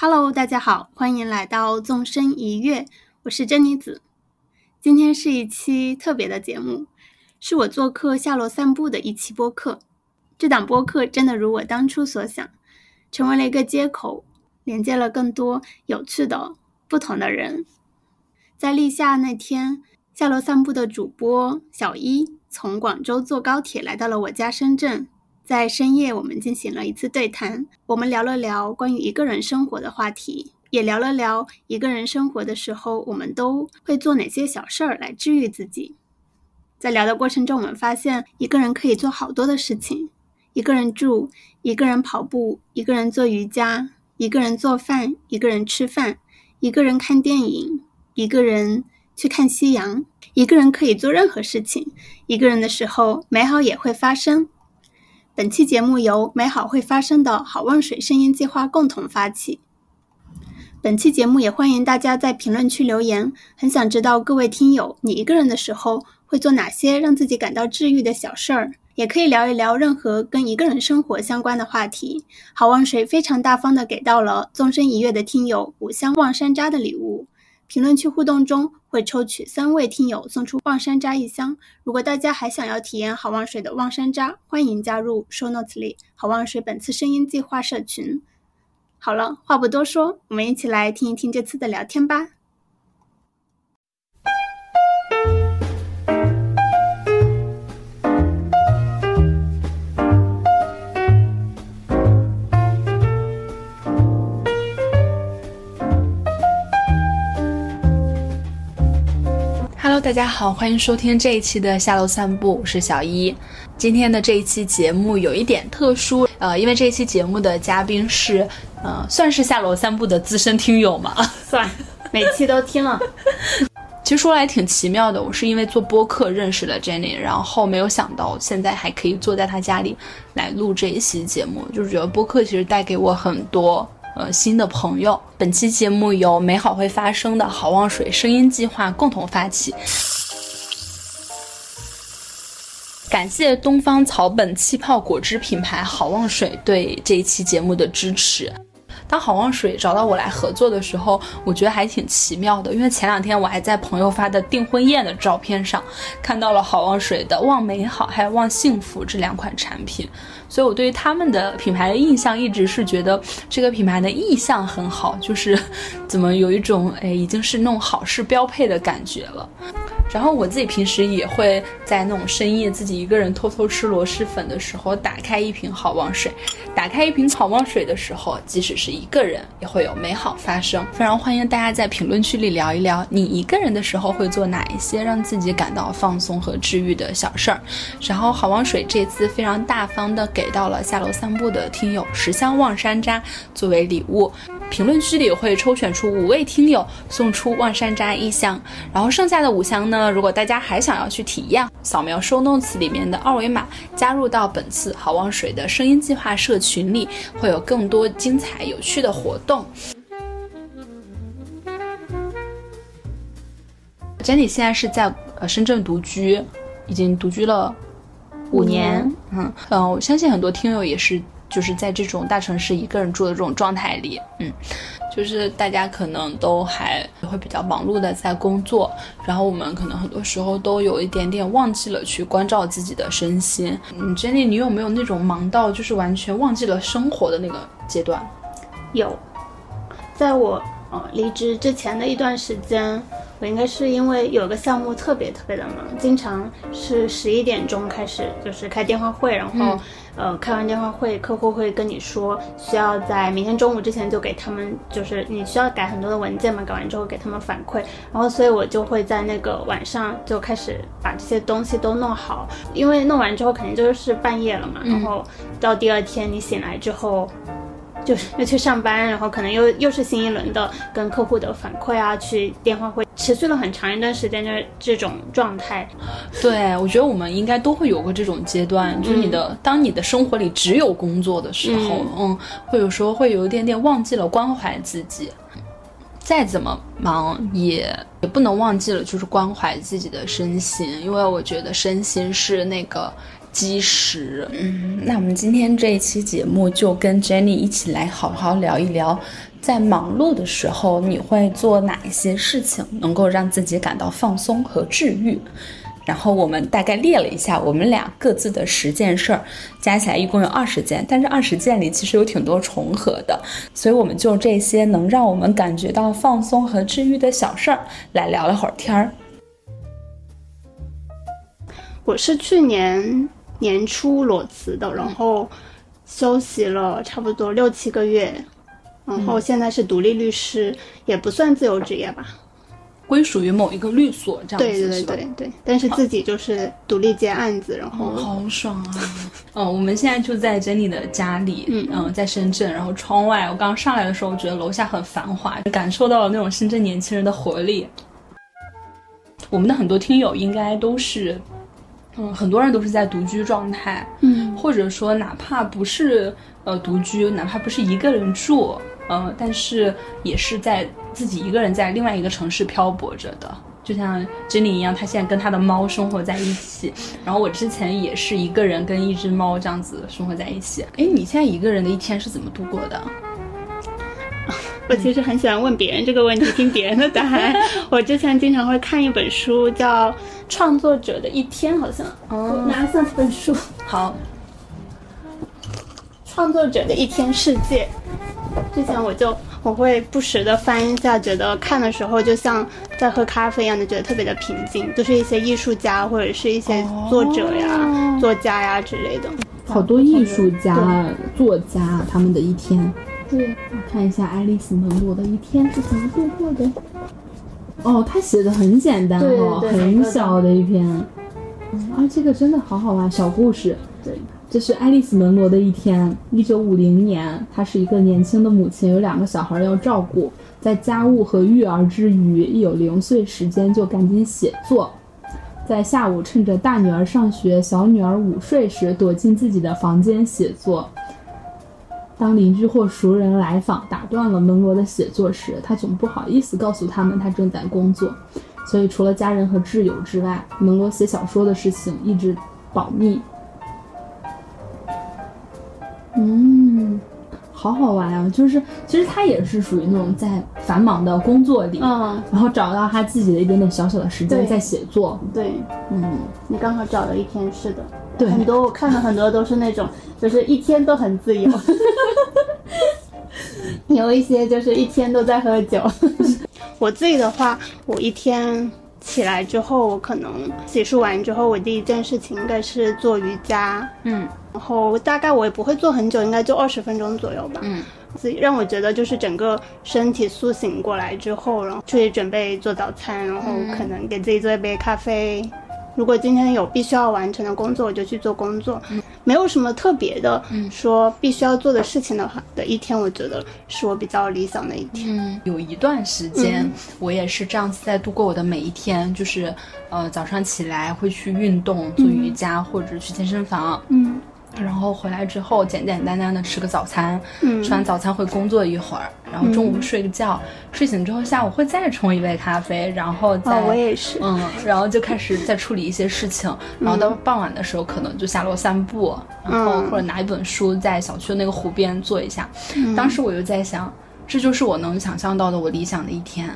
Hello，大家好，欢迎来到纵身一跃，我是珍妮子。今天是一期特别的节目，是我做客下楼散步的一期播客。这档播客真的如我当初所想，成为了一个接口，连接了更多有趣的、不同的人。在立夏那天，下楼散步的主播小一从广州坐高铁来到了我家深圳。在深夜，我们进行了一次对谈。我们聊了聊关于一个人生活的话题，也聊了聊一个人生活的时候，我们都会做哪些小事儿来治愈自己。在聊的过程中，我们发现一个人可以做好多的事情：一个人住，一个人跑步，一个人做瑜伽，一个人做饭，一个人吃饭，一个人看电影，一个人去看夕阳。一个人可以做任何事情。一个人的时候，美好也会发生。本期节目由美好会发生的好望水声音计划共同发起。本期节目也欢迎大家在评论区留言，很想知道各位听友，你一个人的时候会做哪些让自己感到治愈的小事儿？也可以聊一聊任何跟一个人生活相关的话题。好望水非常大方的给到了纵身一跃的听友五香望山楂的礼物。评论区互动中会抽取三位听友送出望山楂一箱。如果大家还想要体验好望水的望山楂，欢迎加入 Show Notes 里好望水本次声音计划社群。好了，话不多说，我们一起来听一听这次的聊天吧。大家好，欢迎收听这一期的下楼散步，我是小一。今天的这一期节目有一点特殊，呃，因为这一期节目的嘉宾是，呃，算是下楼散步的资深听友嘛，算，每期都听了。其实说来挺奇妙的，我是因为做播客认识了 Jenny，然后没有想到现在还可以坐在她家里来录这一期节目，就是觉得播客其实带给我很多。呃，新的朋友，本期节目由美好会发生的好望水声音计划共同发起，感谢东方草本气泡果汁品牌好望水对这一期节目的支持。当好望水找到我来合作的时候，我觉得还挺奇妙的，因为前两天我还在朋友发的订婚宴的照片上看到了好望水的望美好还有望幸福这两款产品，所以我对于他们的品牌的印象一直是觉得这个品牌的意向很好，就是 怎么有一种哎已经是那种好事标配的感觉了。然后我自己平时也会在那种深夜自己一个人偷偷吃螺蛳粉的时候，打开一瓶好望水。打开一瓶好望水的时候，即使是一个人，也会有美好发生。非常欢迎大家在评论区里聊一聊，你一个人的时候会做哪一些让自己感到放松和治愈的小事儿。然后好望水这次非常大方的给到了下楼散步的听友十箱望山楂作为礼物。评论区里会抽选出五位听友送出望山楂一箱，然后剩下的五箱呢，如果大家还想要去体验，扫描 show notes 里面的二维码，加入到本次好望水的声音计划社群里，会有更多精彩有趣的活动。Jenny 现在是在呃深圳独居，已经独居了五年。嗯嗯，我相信很多听友也是。就是在这种大城市一个人住的这种状态里，嗯，就是大家可能都还会比较忙碌的在工作，然后我们可能很多时候都有一点点忘记了去关照自己的身心。嗯，Jenny，你有没有那种忙到就是完全忘记了生活的那个阶段？有，在我呃离职之前的一段时间。我应该是因为有个项目特别特别的忙，经常是十一点钟开始就是开电话会，然后，呃，开完电话会，客户会跟你说需要在明天中午之前就给他们，就是你需要改很多的文件嘛，改完之后给他们反馈，然后所以我就会在那个晚上就开始把这些东西都弄好，因为弄完之后肯定就是半夜了嘛，然后到第二天你醒来之后。就是要去上班，然后可能又又是新一轮的跟客户的反馈啊，去电话会，持续了很长一段时间，就是这种状态。对，我觉得我们应该都会有过这种阶段，就是你的当你的生活里只有工作的时候，嗯，会有时候会有一点点忘记了关怀自己。再怎么忙，也也不能忘记了就是关怀自己的身心，因为我觉得身心是那个。基石，嗯，那我们今天这一期节目就跟 Jenny 一起来好好聊一聊在忙碌的时候，你会做哪一些事情能够让自己感到放松和治愈？然后我们大概列了一下我们俩各自的十件事儿，加起来一共有二十件，但这二十件里其实有挺多重合的，所以我们就这些能让我们感觉到放松和治愈的小事儿来聊了会儿天儿。我是去年年初裸辞的，然后休息了差不多六七个月，然后现在是独立律师，也不算自由职业吧。归属于某一个律所这样子，对对对对对，但是自己就是独立接案子，然后好爽啊！嗯，我们现在就在 Jenny 的家里，嗯嗯，在深圳，然后窗外，我刚刚上来的时候，我觉得楼下很繁华，感受到了那种深圳年轻人的活力。我们的很多听友应该都是，嗯，很多人都是在独居状态，嗯，或者说哪怕不是呃独居，哪怕不是一个人住。嗯，但是也是在自己一个人在另外一个城市漂泊着的，就像 Jenny 一样，她现在跟她的猫生活在一起。然后我之前也是一个人跟一只猫这样子生活在一起。哎，你现在一个人的一天是怎么度过的？我其实很喜欢问别人这个问题，听别人的答案。我之前经常会看一本书，叫《创作者的一天》，好像哦，拿上这本书。好，《创作者的一天世界》。之前我就我会不时的翻一下，觉得看的时候就像在喝咖啡一样的，觉得特别的平静。就是一些艺术家或者是一些作者呀、作家呀之类的。好多艺术家、作家他们的一天。对，看一下爱丽丝门罗的一天是怎么度过的。哦，他写的很简单哦，很小的一篇。啊，这个真的好好玩，小故事。对。这是爱丽丝·门罗的一天。一九五零年，她是一个年轻的母亲，有两个小孩要照顾，在家务和育儿之余，一有零碎时间就赶紧写作。在下午，趁着大女儿上学、小女儿午睡时，躲进自己的房间写作。当邻居或熟人来访，打断了门罗的写作时，他总不好意思告诉他们他正在工作。所以，除了家人和挚友之外，门罗写小说的事情一直保密。嗯，好好玩啊！就是其实他也是属于那种在繁忙的工作里，嗯，然后找到他自己的一点点小小的时间在写作。对，嗯，你刚好找了一天，是的，对，很多我看了很多都是那种，就是一天都很自由，有一些就是一天都在喝酒。我自己的话，我一天起来之后，我可能洗漱完之后，我第一件事情应该是做瑜伽，嗯。然后大概我也不会做很久，应该就二十分钟左右吧。嗯，所以让我觉得就是整个身体苏醒过来之后，然后去准备做早餐，然后可能给自己做一杯咖啡。如果今天有必须要完成的工作，我就去做工作。没有什么特别的，说必须要做的事情的话的一天，我觉得是我比较理想的一天。嗯，有一段时间我也是这样子在度过我的每一天，就是呃早上起来会去运动，做瑜伽或者去健身房。嗯。然后回来之后，简简单单的吃个早餐，嗯，吃完早餐会工作一会儿，然后中午睡个觉，睡醒之后下午会再冲一杯咖啡，然后再我也是，嗯，然后就开始再处理一些事情，然后到傍晚的时候可能就下楼散步，然后或者拿一本书在小区的那个湖边坐一下。当时我就在想，这就是我能想象到的我理想的一天。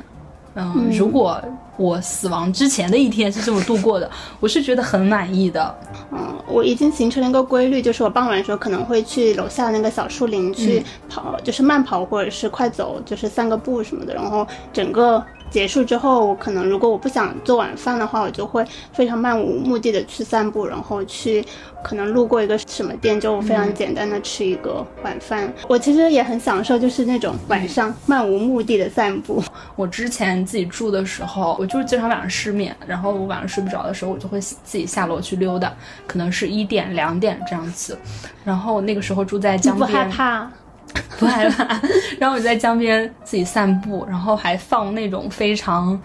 嗯，如果我死亡之前的一天是这么度过的，我是觉得很满意的。嗯，我已经形成了一个规律，就是我傍晚的时候可能会去楼下那个小树林去跑，就是慢跑或者是快走，就是散个步什么的，然后整个。结束之后，我可能如果我不想做晚饭的话，我就会非常漫无目的的去散步，然后去可能路过一个什么店，就非常简单的吃一个晚饭。我其实也很享受，就是那种晚上漫无目的的散步。我之前自己住的时候，我就是经常晚上失眠，然后我晚上睡不着的时候，我就会自己下楼去溜达，可能是一点两点这样子。然后那个时候住在江边，不害怕。不害怕，然后我就在江边自己散步，然后还放那种非常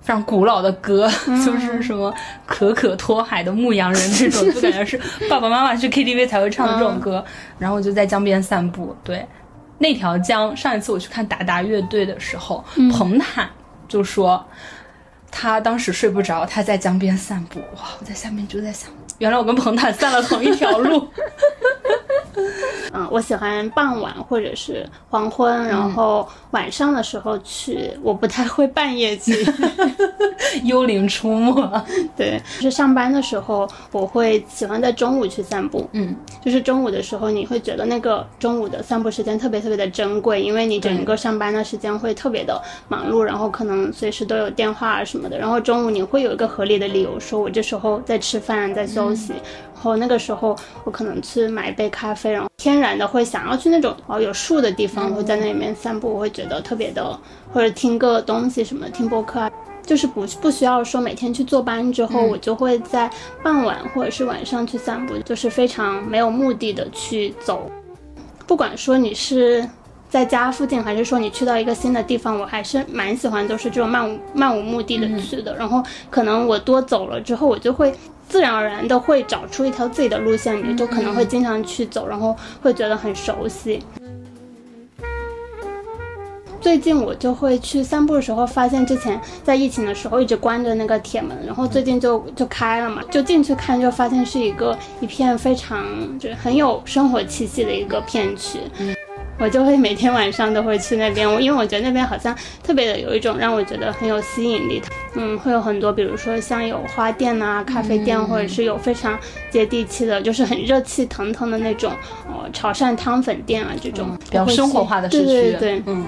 非常古老的歌，就是什么可可托海的牧羊人这种，就感觉是 爸爸妈妈去 KTV 才会唱的这种歌。然后我就在江边散步，对，那条江，上一次我去看达达乐队的时候，彭坦就说他当时睡不着，他在江边散步。哇，我在下面就在想，原来我跟彭坦散了同一条路。嗯，我喜欢傍晚或者是黄昏，然后晚上的时候去。我不太会半夜去。幽灵出没。对，就是上班的时候，我会喜欢在中午去散步。嗯，就是中午的时候，你会觉得那个中午的散步时间特别特别的珍贵，因为你整个上班的时间会特别的忙碌，然后可能随时都有电话啊什么的。然后中午你会有一个合理的理由，说我这时候在吃饭，在休息。然后那个时候，我可能去买一杯咖啡，然后天然的会想要去那种哦有树的地方，会在那里面散步，我会觉得特别的，或者听个东西什么，听播客啊。就是不不需要说每天去坐班之后，我就会在傍晚或者是晚上去散步，就是非常没有目的的去走。不管说你是在家附近，还是说你去到一个新的地方，我还是蛮喜欢就是这种漫无漫无目的的去的。然后可能我多走了之后，我就会自然而然的会找出一条自己的路线，你就可能会经常去走，然后会觉得很熟悉。最近我就会去散步的时候，发现之前在疫情的时候一直关着那个铁门，然后最近就就开了嘛，就进去看，就发现是一个一片非常就是很有生活气息的一个片区。我就会每天晚上都会去那边，我因为我觉得那边好像特别的有一种让我觉得很有吸引力。嗯，会有很多，比如说像有花店啊、咖啡店，或者是有非常接地气的，就是很热气腾腾的那种，呃，潮汕汤粉店啊这种比较生活化的市区。对对对，嗯。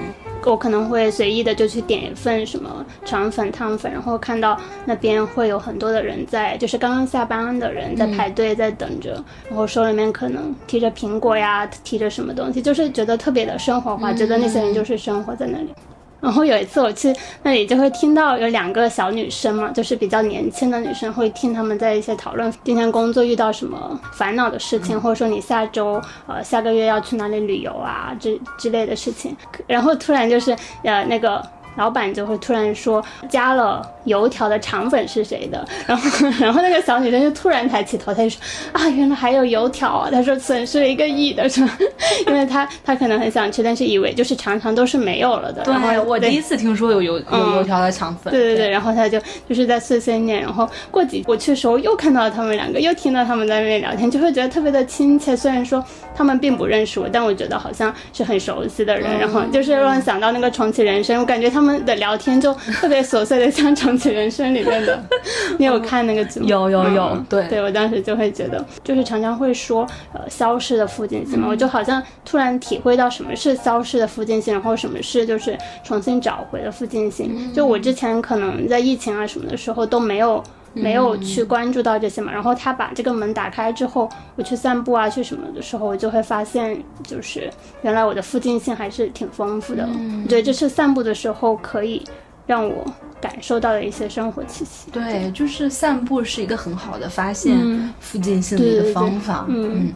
我可能会随意的就去点一份什么肠粉、汤粉，然后看到那边会有很多的人在，就是刚刚下班的人在排队在等着，然后手里面可能提着苹果呀，提着什么东西，就是觉得特别的生活化，觉得那些人就是生活在那里。然后有一次我去那里，就会听到有两个小女生嘛，就是比较年轻的女生，会听他们在一些讨论今天工作遇到什么烦恼的事情，或者说你下周呃下个月要去哪里旅游啊之之类的事情。然后突然就是呃那个老板就会突然说加了。油条的肠粉是谁的？然后，然后那个小女生就突然抬起头，她就说：“啊，原来还有油条啊！”她说：“损失了一个亿的是吧？因为她她可能很想吃，但是以为就是常常都是没有了的。”对，我第一次听说有油有油条的肠粉。对对对，然后她就就是在碎碎念。然后过几我去的时候又看到了他们两个，又听到他们在那边聊天，就会觉得特别的亲切。虽然说他们并不认识我，但我觉得好像是很熟悉的人。然后就是让我想到那个重启人生，我感觉他们的聊天就特别琐碎的，像重。人生里面的，你有看那个节目？有有有，对对，我当时就会觉得，就是常常会说，呃，消失的附近性嘛，我就好像突然体会到什么是消失的附近性，然后什么是就是重新找回的附近性。就我之前可能在疫情啊什么的时候都没有没有去关注到这些嘛，然后他把这个门打开之后，我去散步啊去什么的时候，我就会发现，就是原来我的附近性还是挺丰富的。对，这是散步的时候可以让我。感受到了一些生活气息，对，就是散步是一个很好的发现附近性的一个方法。嗯，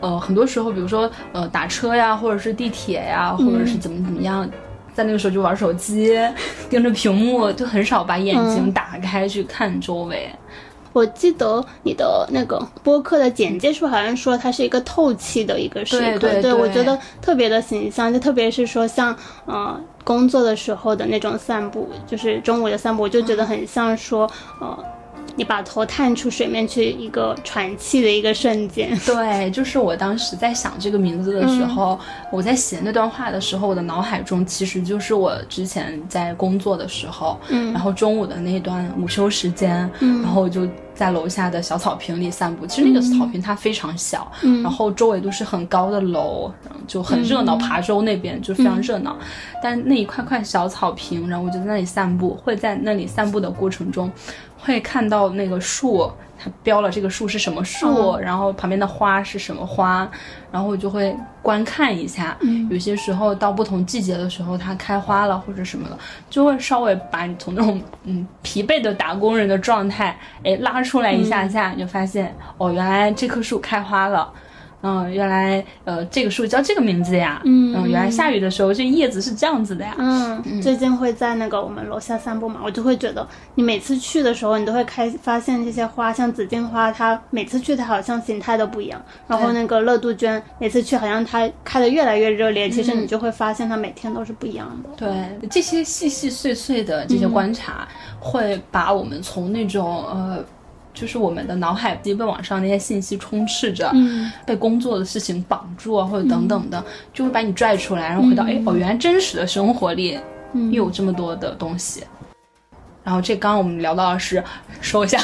呃，很多时候，比如说呃打车呀，或者是地铁呀，或者是怎么怎么样，在那个时候就玩手机，盯着屏幕，就很少把眼睛打开去看周围。我记得你的那个播客的简介是好像说它是一个透气的一个时刻，对对，我觉得特别的形象，就特别是说像呃工作的时候的那种散步，就是中午的散步，我就觉得很像说呃。你把头探出水面去，一个喘气的一个瞬间。对，就是我当时在想这个名字的时候，我在写那段话的时候，我的脑海中其实就是我之前在工作的时候，嗯，然后中午的那段午休时间，嗯，然后我就在楼下的小草坪里散步。其实那个草坪它非常小，嗯，然后周围都是很高的楼，就很热闹。琶洲那边就非常热闹，但那一块块小草坪，然后我就在那里散步，会在那里散步的过程中。会看到那个树，它标了这个树是什么树，然后旁边的花是什么花，然后我就会观看一下。有些时候到不同季节的时候，它开花了或者什么的，就会稍微把你从那种嗯疲惫的打工人的状态，哎拉出来一下下，你就发现哦，原来这棵树开花了。嗯，原来呃，这个树叫这个名字呀。嗯，原来下雨的时候，这叶子是这样子的呀。嗯，最近会在那个我们楼下散步嘛，我就会觉得，你每次去的时候，你都会开发现这些花，像紫荆花，它每次去它好像形态都不一样。然后那个乐杜鹃，每次去好像它开的越来越热烈，其实你就会发现它每天都是不一样的。对，这些细细碎碎的这些观察，会把我们从那种呃。就是我们的脑海被网上那些信息充斥着，嗯。被工作的事情绑住啊，或者等等的，就会把你拽出来，然后回到哎、哦，原来真实的生活里嗯。又有这么多的东西。然后这刚刚我们聊到的是，说一下，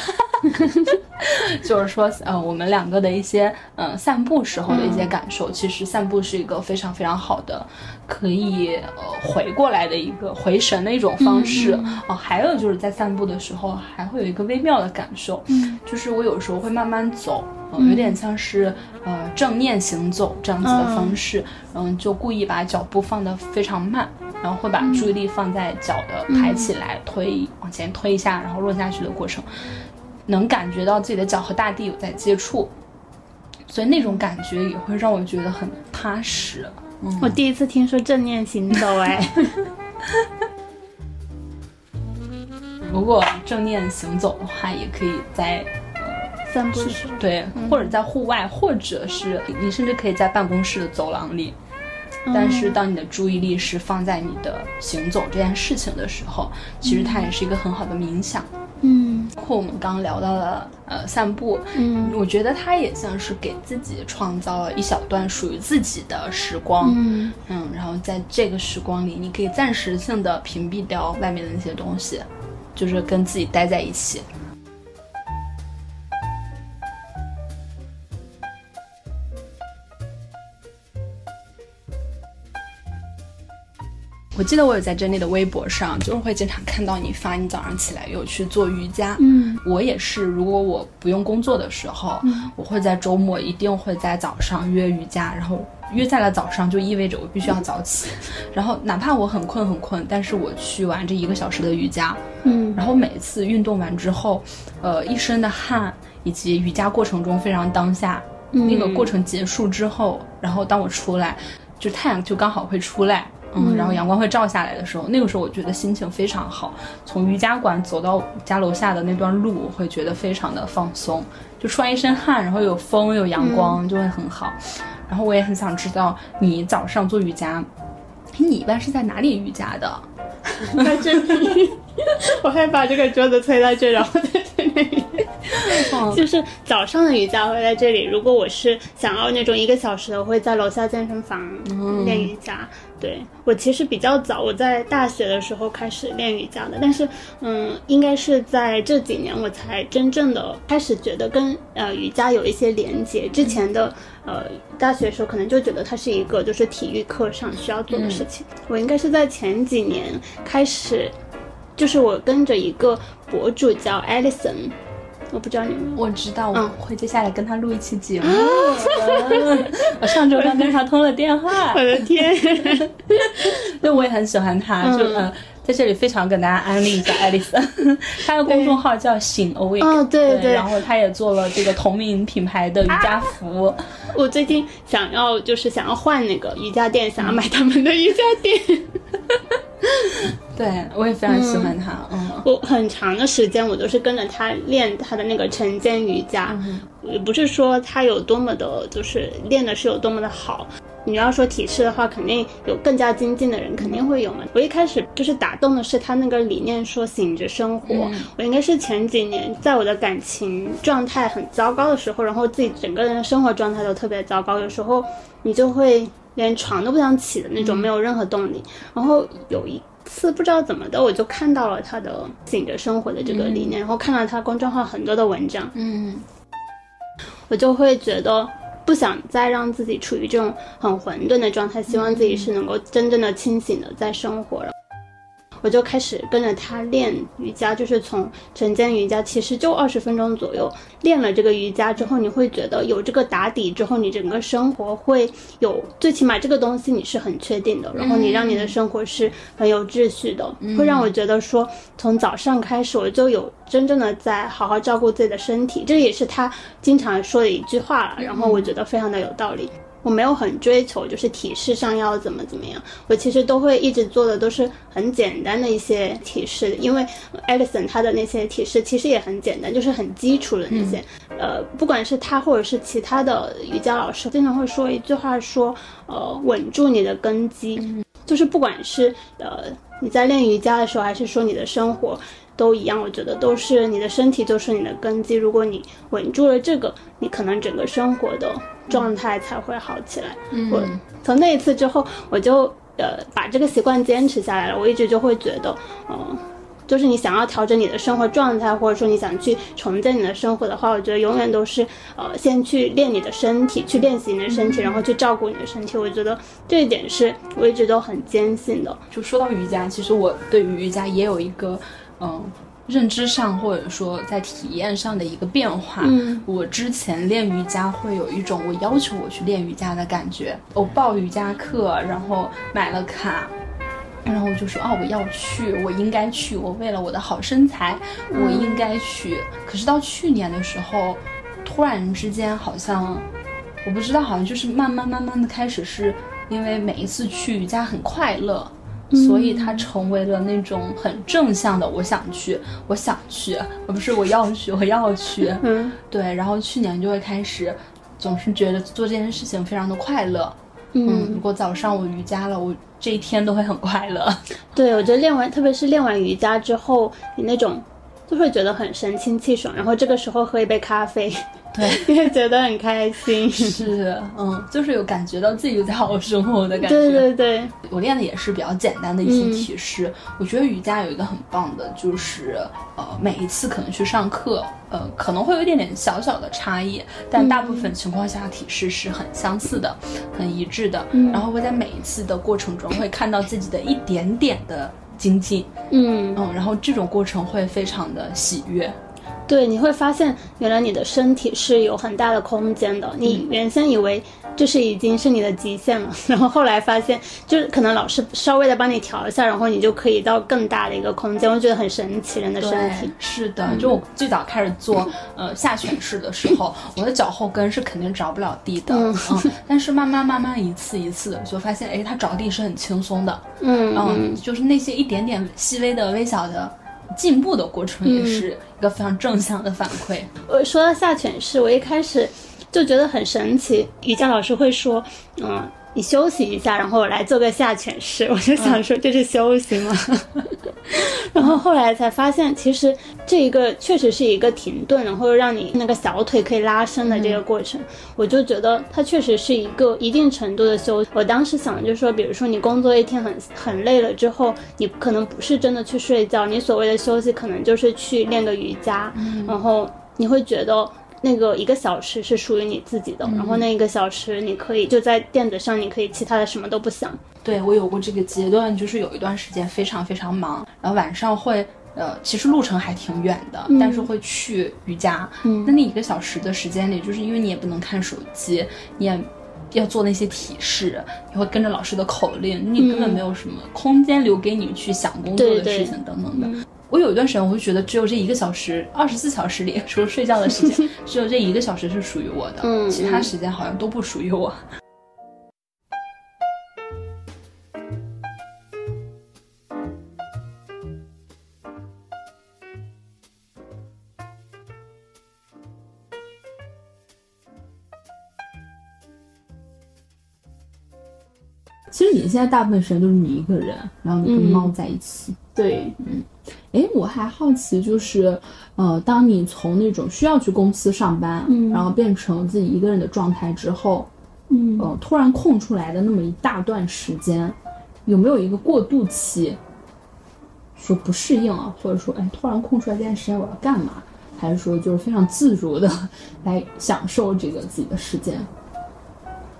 就是说呃，我们两个的一些呃散步时候的一些感受。其实散步是一个非常非常好的，可以呃回过来的一个回神的一种方式。哦、还有就是在散步的时候，还会有一个微妙的感受，嗯。就是我有时候会慢慢走，呃、有点像是呃正念行走这样子的方式，嗯，就故意把脚步放得非常慢，然后会把注意力放在脚的抬起来、推往前推一下，然后落下去的过程，能感觉到自己的脚和大地有在接触，所以那种感觉也会让我觉得很踏实。嗯，我第一次听说正念行走，哎，如果正念行走的话，也可以在散步时候，对，或者在户外，或者是你甚至可以在办公室的走廊里。但是当你的注意力是放在你的行走这件事情的时候，其实它也是一个很好的冥想。嗯包括我们刚刚聊到了呃散步，嗯我觉得它也像是给自己创造了一小段属于自己的时光。嗯嗯，然后在这个时光里，你可以暂时性的屏蔽掉外面的那些东西，就是跟自己待在一起。我记得我有在珍妮的微博上，就是会经常看到你发你早上起来有去做瑜伽。嗯我也是，如果我不用工作的时候，我会在周末一定会在早上约瑜伽，然后约在了早上就意味着我必须要早起，然后哪怕我很困很困，但是我去完这一个小时的瑜伽，嗯然后每次运动完之后，呃，一身的汗以及瑜伽过程中非常当下，那个过程结束之后，然后当我出来，就太阳就刚好会出来。嗯，然后阳光会照下来的时候，那个时候我觉得心情非常好。从瑜伽馆走到家楼下的那段路，我会觉得非常的放松，就出完一身汗，然后有风有阳光，就会很好。然后我也很想知道，你早上做瑜伽，你一般是在哪里瑜伽的？在这里，我会把这个桌子推到这，然后在这里。就是早上的瑜伽会在这里。如果我是想要那种一个小时的，我会在楼下健身房练瑜伽。对我其实比较早，我在大学的时候开始练瑜伽的，但是嗯，应该是在这几年我才真正的开始觉得跟呃瑜伽有一些连接。之前的呃大学的时候可能就觉得它是一个就是体育课上需要做的事情。我应该是在前几年开始，就是我跟着一个博主叫 Alison。我不知道你们。我知道，嗯。我会接下来跟他录一期节目。我上周刚跟他通了电话。我，的天，对，我也很喜欢他，就嗯。呃，在这里非常跟大家安利一下爱丽丝，他的公众号叫醒 awake，哦对对然后他也做了这个同名品牌的瑜伽服，我最近想要就是想要换那个瑜伽垫，想要买他们的瑜伽垫。对我也非常喜欢他，嗯我很长的时间我都是跟着他练他的那个晨间瑜伽，也不是说他有多么的，就是练的是有多么的好。你要说体式的话，肯定有更加精进的人，肯定会有嘛。我一开始就是打动的是他那个理念，说醒着生活。我应该是前几年在我的感情状态很糟糕的时候，然后自己整个人的生活状态都特别糟糕，有时候你就会连床都不想起的那种，没有任何动力。然后有一次不知道怎么的，我就看到了他的醒着生活的这个理念，然后看到他公众号很多的文章，嗯我就会觉得不想再让自己处于这种很混沌的状态，希望自己是能够真正的清醒的在生活。我就开始跟着他练瑜伽，就是从晨间瑜伽，其实就二十分钟左右。练了这个瑜伽之后，你会觉得有这个打底之后，你整个生活会有最起码这个东西你是很确定的，然后你让你的生活是很有秩序的，会让我觉得说从早上开始我就有真正的在好好照顾自己的身体，这也是他经常说的一句话了，然后我觉得非常的有道理。我没有很追求，就是体式上要怎么怎么样，我其实都会一直做的都是很简单的一些体式，因为 Alison 她的那些体式其实也很简单，就是很基础的那些，呃，不管是他或者是其他的瑜伽老师，经常会说一句话说，呃，稳住你的根基，就是不管是呃你在练瑜伽的时候，还是说你的生活，都一样，我觉得都是你的身体就是你的根基。如果你稳住了这个，你可能整个生活的状态才会好起来。我从那一次之后，我就呃把这个习惯坚持下来了。我一直就会觉得，嗯。就是你想要调整你的生活状态，或者说你想去重建你的生活的话，我觉得永远都是，呃，先去练你的身体，去练习你的身体，然后去照顾你的身体。我觉得这一点是我一直都很坚信的。就说到瑜伽，其实我对于瑜伽也有一个，嗯，认知上或者说在体验上的一个变化。嗯，我之前练瑜伽会有一种我要求我去练瑜伽的感觉，我报瑜伽课，然后买了卡。然后我就说啊，我要去，我应该去，我为了我的好身材，我应该去。可是到去年的时候，突然之间好像，我不知道，好像就是慢慢慢慢的开始，是因为每一次去瑜伽很快乐，所以它成为了那种很正向的，我想去，我想去，而不是我要去，我要去。嗯，对。然后去年就会开始，总是觉得做这件事情非常的快乐。嗯，如果早上我瑜伽了，我。这一天都会很快乐，对我觉得练完，特别是练完瑜伽之后，你那种就会觉得很神清气爽，然后这个时候喝一杯咖啡。对，你会觉得很开心，是，嗯，就是有感觉到自己在好好生活的感觉。对对对，我练的也是比较简单的一些体式。我觉得瑜伽有一个很棒的，就是呃，每一次可能去上课，呃，可能会有一点点小小的差异，但大部分情况下体式是很相似的，很一致的。然后会在每一次的过程中会看到自己的一点点的精进，嗯嗯，然后这种过程会非常的喜悦。对，你会发现原来你的身体是有很大的空间的。你原先以为就是已经是你的极限了，然后后来发现，就是可能老师稍微的帮你调一下，然后你就可以到更大的一个空间。我觉得很神奇，人的身体。是的，就我最早开始做呃下犬式的时候，我的脚后跟是肯定着不了地的，嗯，但是慢慢慢慢一次一次的就发现，哎，它着地是很轻松的，嗯嗯，就是那些一点点细微的微小的。进步的过程也是一个非常正向的反馈。我说到下犬式，我一开始就觉得很神奇。瑜伽老师会说，嗯。你休息一下，然后来做个下犬式，我就想说这是休息吗？然后后来才发现，其实这一个确实是一个停顿，然后让你那个小腿可以拉伸的这个过程。我就觉得它确实是一个一定程度的休息。我当时想的就是说，比如说你工作一天很很累了之后，你可能不是真的去睡觉，你所谓的休息可能就是去练个瑜伽，然后你会觉得。那个一个小时是属于你自己的，然后那一个小时你可以就在垫子上，你可以其他的什么都不想。对我有过这个阶段，就是有一段时间非常非常忙，然后晚上会呃，其实路程还挺远的，但是会去瑜伽。嗯，那那一个小时的时间里，就是因为你也不能看手机，你也要做那些体式，你会跟着老师的口令，你根本没有什么空间留给你去想工作的事情等等的。我有一段时间，我会觉得只有这一个小时，二十四小时里，除了睡觉的时间，只有这一个小时是属于我的，嗯，其他时间好像都不属于我。其实你现在大部分时间都是你一个人，然后你跟猫在一起。对，嗯，哎，我还好奇，就是，呃，当你从那种需要去公司上班，嗯，然后变成自己一个人的状态之后，嗯，呃，突然空出来的那么一大段时间，有没有一个过渡期？说不适应啊，或者说，哎，突然空出来这段时间我要干嘛？还是说就是非常自如的 来享受这个自己的时间？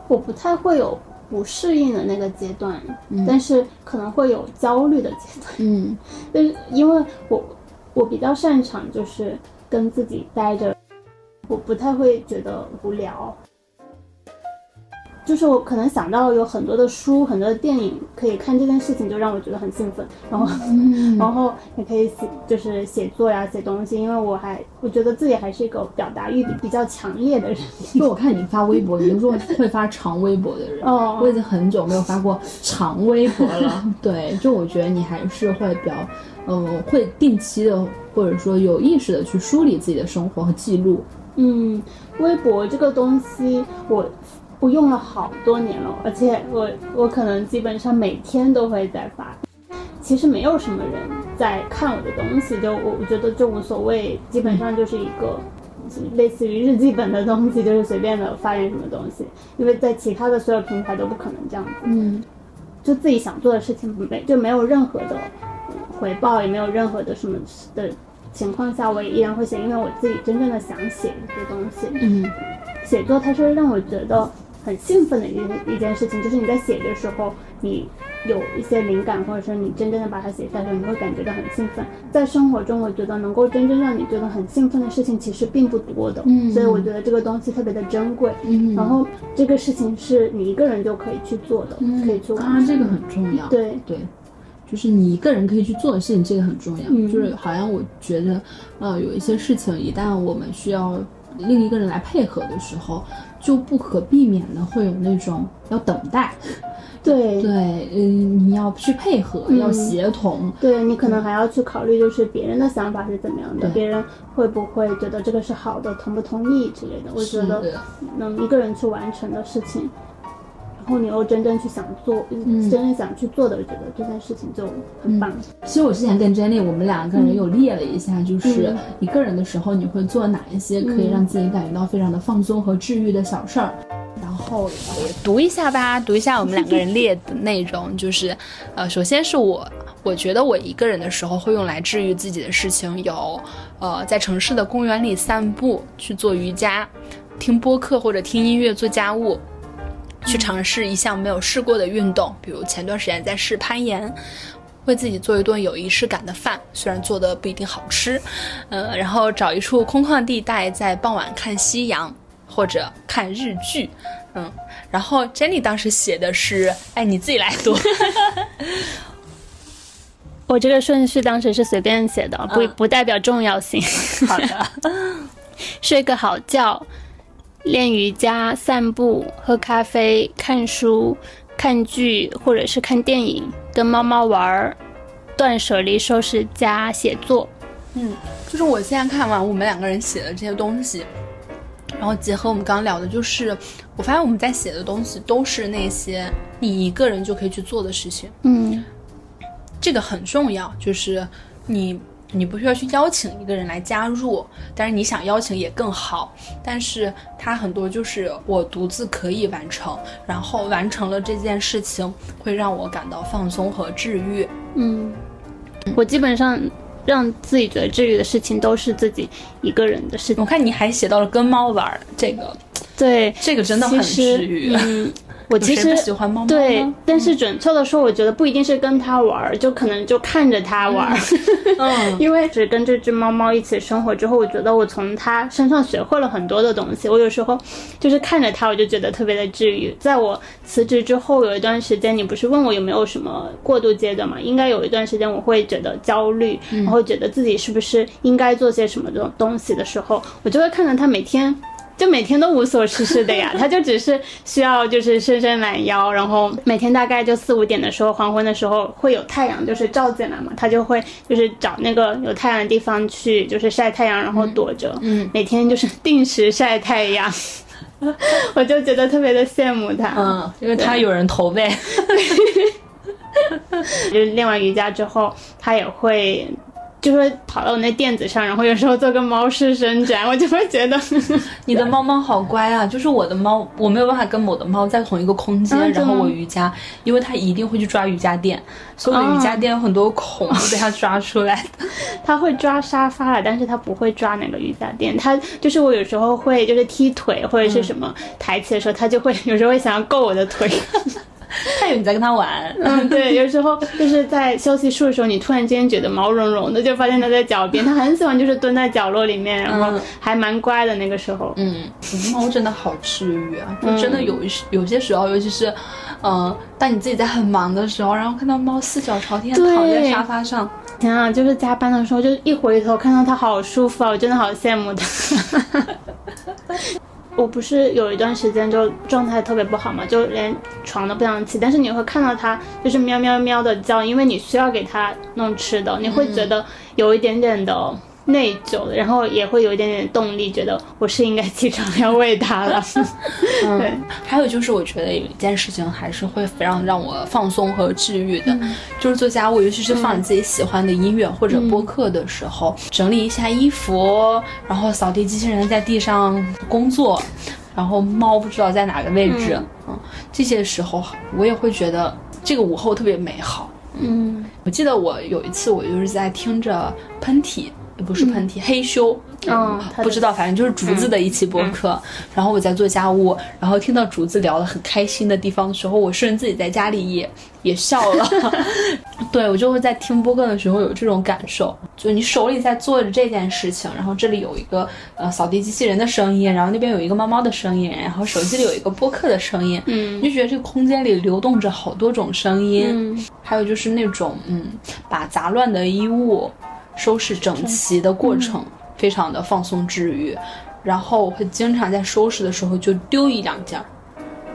我不太会有。不适应的那个阶段，但是可能会有焦虑的阶段。嗯，但是因为我我比较擅长就是跟自己待着，我不太会觉得无聊。就是我可能想到有很多的书、很多的电影可以看，这件事情就让我觉得很兴奋。然后，然后也可以写，就是写作呀、写东西。因为我还我觉得自己还是一个表达欲比较强烈的人。就我看你发微博，你是说会发长微博的人。哦，我已经很久没有发过长微博了。对，就我觉得你还是会比较，嗯，会定期的或者说有意识的去梳理自己的生活和记录。嗯，微博这个东西我。我用了好多年了，而且我我可能基本上每天都会在发，其实没有什么人在看我的东西，就我我觉得就无所谓，基本上就是一个类似于日记本的东西，就是随便的发点什么东西，因为在其他的所有平台都不可能这样子。嗯就自己想做的事情没就没有任何的嗯回报，也没有任何的什么的情况下，我也依然会写，因为我自己真正的想写一些东西。嗯写作它是让我觉得很兴奋的一件一件事情，就是你在写的时候，你有一些灵感，或者说你真正的把它写下来你会感觉到很兴奋。在生活中，我觉得能够真正让你觉得很兴奋的事情其实并不多的，嗯所以我觉得这个东西特别的珍贵。嗯，然后这个事情是你一个人就可以去做的，嗯可以去完当然这个很重要。对，对，就是你一个人可以去做的事情，这个很重要。嗯就是好像我觉得，呃，有一些事情一旦我们需要另一个人来配合的时候，就不可避免的会有那种要等待。对 对，嗯，你要去配合，嗯要协同。对你可能还要去考虑，就是别人的想法是怎么样的，别人会不会觉得这个是好的，同不同意之类的。我觉得能一个人去完成的事情，然后你又真正去想做，嗯真正想去做的，我觉得这件事情就很棒。其实我之前跟 Jenny，我们两个人有列了一下，就是嗯。一个人的时候，你会做哪一些可以让自己感觉到非常的放松和治愈的小事儿。然后，读一下吧，读一下我们两个人列的内容，就是，呃，首先是我，我觉得我一个人的时候会用来治愈自己的事情有，呃，在城市的公园里散步，去做瑜伽，听播客或者听音乐做家务，去尝试一项没有试过的运动，比如前段时间在试攀岩。为自己做一顿有仪式感的饭，虽然做的不一定好吃，呃，然后找一处空旷地带，在傍晚看夕阳或者看日剧，嗯，然后 Jenny 当时写的是，哎，你自己来读，我这个顺序当时是随便写的，不嗯不代表重要性。好的，睡个好觉，练瑜伽、散步、喝咖啡、看书、看剧或者是看电影，跟猫猫玩儿，断舍离收拾加、写作。嗯，就是我现在看完我们两个人写的这些东西，然后结合我们刚刚聊的，就是我发现我们在写的东西都是那些你一个人就可以去做的事情，嗯这个很重要，就是你。你不需要去邀请一个人来加入，但是你想邀请也更好。但是它很多就是我独自可以完成，然后完成了这件事情会让我感到放松和治愈。嗯，我基本上让自己觉得治愈的事情都是自己一个人的事情。我看你还写到了跟猫玩儿，这个对，这个真的很治愈。嗯，我其实喜欢猫猫对，但是准确的说，我觉得不一定是跟它玩儿，就可能就看着它玩儿。嗯，因为只跟这只猫猫一起生活之后，我觉得我从它身上学会了很多的东西。我有时候就是看着它，我就觉得特别的治愈。在我辞职之后，有一段时间，你不是问我有没有什么过渡阶段嘛？应该有一段时间，我会觉得焦虑，然后觉得自己是不是应该做些什么这种东西的时候，我就会看着它每天。就每天都无所事事的呀，他就只是需要就是伸伸懒腰，然后每天大概就四五点的时候，黄昏的时候会有太阳就是照进来嘛，他就会就是找那个有太阳的地方去就是晒太阳，然后躲着，嗯每天就是定时晒太阳，我就觉得特别的羡慕他，嗯，因为他有人投喂。就是练完瑜伽之后，他也会。就会跑到我那垫子上，然后有时候做个猫式伸展，我就会觉得 你的猫猫好乖啊！就是我的猫，我没有办法跟我的猫在同一个空间，然后我瑜伽，因为它一定会去抓瑜伽垫，所以我的瑜伽垫有很多孔都被它抓出来的。他会抓沙发了，但是它不会抓那个瑜伽垫。它就是我有时候会就是踢腿或者是什么抬起的时候，它就会有时候会想要够我的腿。它以为你在跟他玩。嗯，对，有时候就是在休息室的时候，你突然间觉得毛茸茸的，就发现它在脚边。它很喜欢就是蹲在角落里面，然后嗯还蛮乖的那个时候。嗯，猫真的好治愈啊！就真的有一时有些时候，尤其是，嗯、当你自己在很忙的时候，然后看到猫四脚朝天躺在沙发上，天啊，就是加班的时候，就一回头看到它好舒服啊，我真的好羡慕它。我不是有一段时间就状态特别不好嘛，就连床都不想起，但是你会看到它就是喵喵喵的叫，因为你需要给它弄吃的，你会觉得有一点点的内疚的，然后也会有一点点动力，觉得我是应该起床要喂它了。对，还有就是，我觉得有一件事情还是会非常让我放松和治愈的，就是做家务，尤其是放你自己喜欢的音乐或者播客的时候，整理一下衣服，然后扫地机器人在地上工作，然后猫不知道在哪个位置，嗯，这些时候我也会觉得这个午后特别美好。嗯，我记得我有一次，我就是在听着喷嚏。也不是喷嚏，黑咻，嗯，不知道，反正就是竹子的一期播客。然后我在做家务，然后听到竹子聊的很开心的地方的时候，我甚至自己在家里也也笑了。对我就会在听播客的时候有这种感受，就你手里在做着这件事情，然后这里有一个呃扫地机器人的声音，然后那边有一个猫猫的声音，然后手机里有一个播客的声音，嗯，你就觉得这个空间里流动着好多种声音，嗯还有就是那种嗯，把杂乱的衣物。收拾整齐的过程非常的放松治愈，然后我会经常在收拾的时候就丢一两件，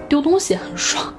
丢东西很爽，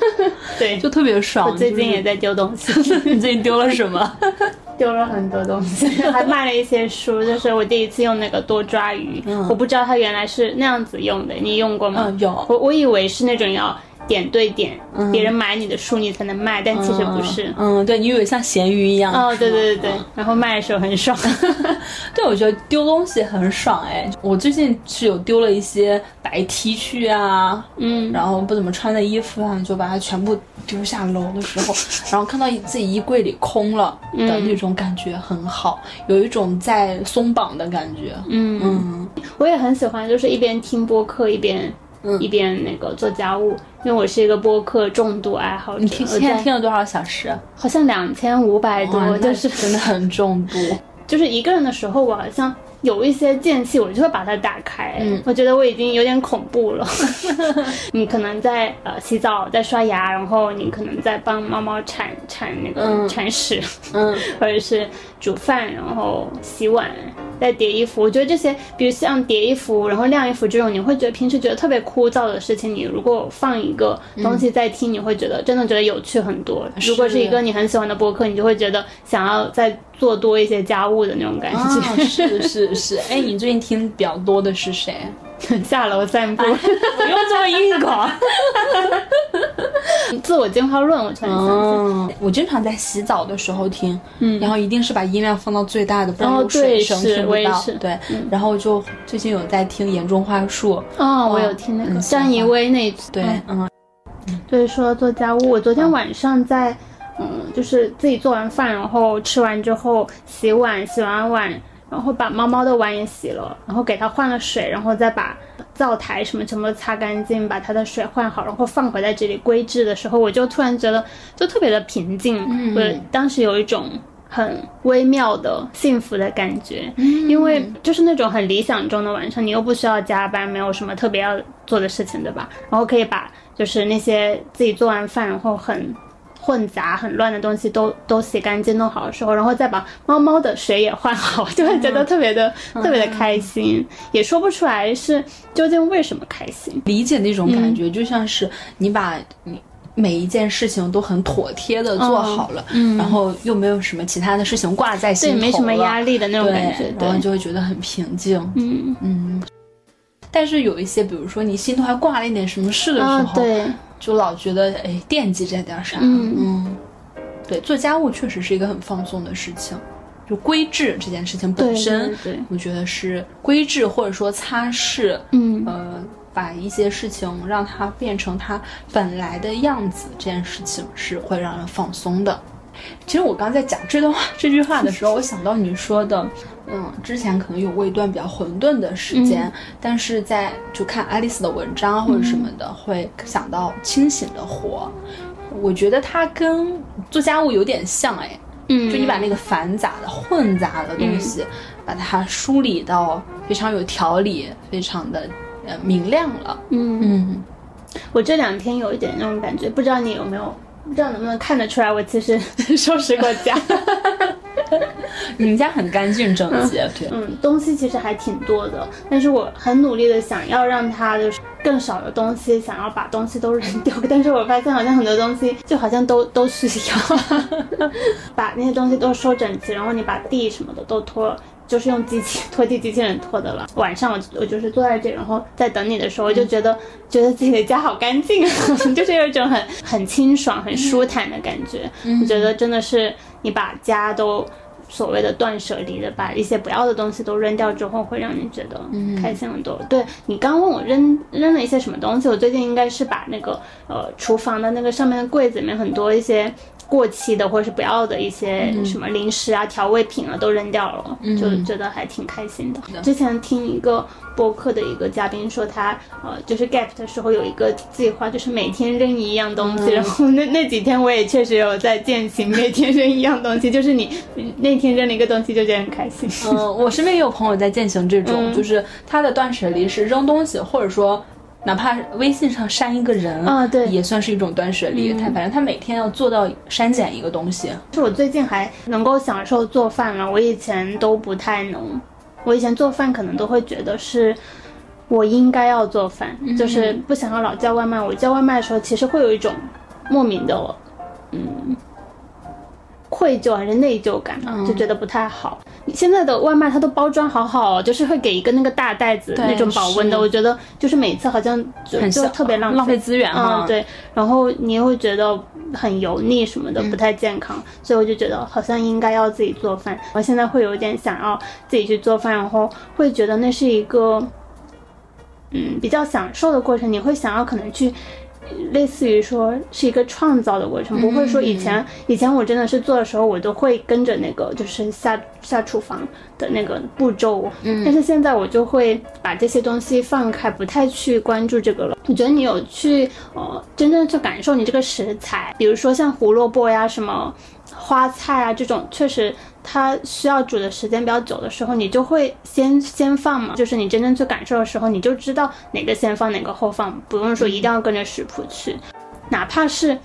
对，就特别爽。我最近也在丢东西，你最近丢了什么？丢了很多东西，还卖了一些书。就是我第一次用那个多抓鱼，我不知道它原来是那样子用的，你用过吗？嗯，有。我我以为是那种要。点对点，别人买你的书你才能卖，但其实不是。嗯，对你以为像咸鱼一样。哦，对对对对，然后卖的时候很爽。对，我觉得丢东西很爽哎。我最近是有丢了一些白 T 恤啊，嗯，然后不怎么穿的衣服啊，就把它全部丢下楼的时候，然后看到自己衣柜里空了的那种感觉很好，有一种在松绑的感觉。嗯嗯，我也很喜欢，就是一边听播客一边。一边那个做家务，因为我是一个播客重度爱好者。你听现在听了多少小时？好像两千五百多，就是真的很重度。就是一个人的时候，我好像有一些间隙，我就会把它打开。嗯，我觉得我已经有点恐怖了。你可能在呃洗澡，在刷牙，然后你可能在帮猫猫铲铲那个铲屎，嗯，或者是煮饭，然后洗碗。再叠衣服，我觉得这些，比如像叠衣服，然后晾衣服这种，你会觉得平时觉得特别枯燥的事情，你如果放一个东西在听，你会觉得真的觉得有趣很多。如果是一个你很喜欢的播客，你就会觉得想要再做多一些家务的那种感觉。是是是，哎，你最近听比较多的是谁？下楼散步，不用这么硬广。自我进化论，我突然想起，我经常在洗澡的时候听，嗯，然后一定是把音量放到最大的，不然有水声听不到。对，然后就最近有在听严重话术，哦，我有听那个张怡薇那次，对，嗯，对，说做家务，我昨天晚上在，嗯，就是自己做完饭，然后吃完之后洗碗，洗完碗。然后把猫猫的碗也洗了，然后给它换了水，然后再把灶台什么全部擦干净，把它的水换好，然后放回在这里归置的时候，我就突然觉得 就特别的平静。嗯，我当时有一种很微妙的幸福的感觉，因为就是那种很理想中的晚上，你又不需要加班，没有什么特别要做的事情，对吧？然后可以把就是那些自己做完饭，然后很。混杂很乱的东西都都洗干净弄好的时候，然后再把猫猫的水也换好，就会觉得特别的特别的开心，也说不出来是究竟为什么开心。理解那种感觉，就像是你把你每一件事情都很妥帖的做好了，然后又没有什么其他的事情挂在心头，对，没什么压力的那种感觉，然后就会觉得很平静。嗯嗯。但是有一些，比如说你心头还挂了一点什么事的时候，对。就老觉得哎惦记这点啥，嗯，对，做家务确实是一个很放松的事情。就规制这件事情本身，对，我觉得是规制或者说擦拭，嗯，呃，把一些事情让它变成它本来的样子，这件事情是会让人放松的。其实我刚在讲这段话 这句话的时候，我想到你说的。嗯，之前可能有过一段比较混沌的时间，但是在就看爱丽丝的文章或者什么的，会想到清醒的活。我觉得它跟做家务有点像，哎，嗯，就你把那个繁杂的、混杂的东西，把它梳理到非常有条理、非常的呃明亮了。嗯嗯，我这两天有一点那种感觉，不知道你有没有，不知道能不能看得出来，我其实 收拾过家。你们家很干净整洁，对，嗯，东西其实还挺多的，但是我很努力的想要让它就是更少的东西，想要把东西都扔掉，但是我发现好像很多东西就好像都都需要把那些东西都收整齐，然后你把地什么的都拖就是用机器拖地机器人拖的了。晚上我我就是坐在这，然后在等你的时候，我就觉得觉得自己的家好干净，啊，就是有一种很很清爽、很舒坦的感觉。我觉得真的是你把家都。所谓的断舍离的，把一些不要的东西都扔掉之后，会让你觉得开心很多。对你刚问我扔扔了一些什么东西，我最近应该是把那个呃厨房的那个上面的柜子里面很多一些。过期的或者是不要的一些什么零食啊、调味品啊都扔掉了，就觉得还挺开心的。之前听一个播客的一个嘉宾说，他呃就是 gap 的时候有一个计划，就是每天扔一样东西。然后那那几天我也确实有在践行，每天扔一样东西，就是你那天扔了一个东西就觉得很开心。嗯，我身边也有朋友在践行这种，就是他的断舍离是扔东西，或者说。哪怕微信上删一个人啊，对，也算是一种断舍离。他反正他每天要做到删减一个东西。就我最近还能够享受做饭了，我以前都不太能。我以前做饭可能都会觉得是我应该要做饭，就是不想要老叫外卖。我叫外卖的时候，其实会有一种莫名的，嗯。愧疚还是内疚感，就觉得不太好。现在的外卖它都包装好好，就是会给一个那个大袋子那种保温的，我觉得就是每次好像就就特别浪浪费资源啊。对，然后你又会觉得很油腻什么的，不太健康，所以我就觉得好像应该要自己做饭。我现在会有点想要自己去做饭，然后会觉得那是一个嗯比较享受的过程。你会想要可能去。类似于说是一个创造的过程，不会说以前以前我真的是做的时候，我都会跟着那个就是下下厨房的那个步骤，嗯，但是现在我就会把这些东西放开，不太去关注这个了。我觉得你有去呃真正去感受你这个食材，比如说像胡萝卜呀什么。花菜啊，这种确实它需要煮的时间比较久的时候，你就会先先放嘛。就是你真正去感受的时候，你就知道哪个先放，哪个后放，不用说一定要跟着食谱去，哪怕是。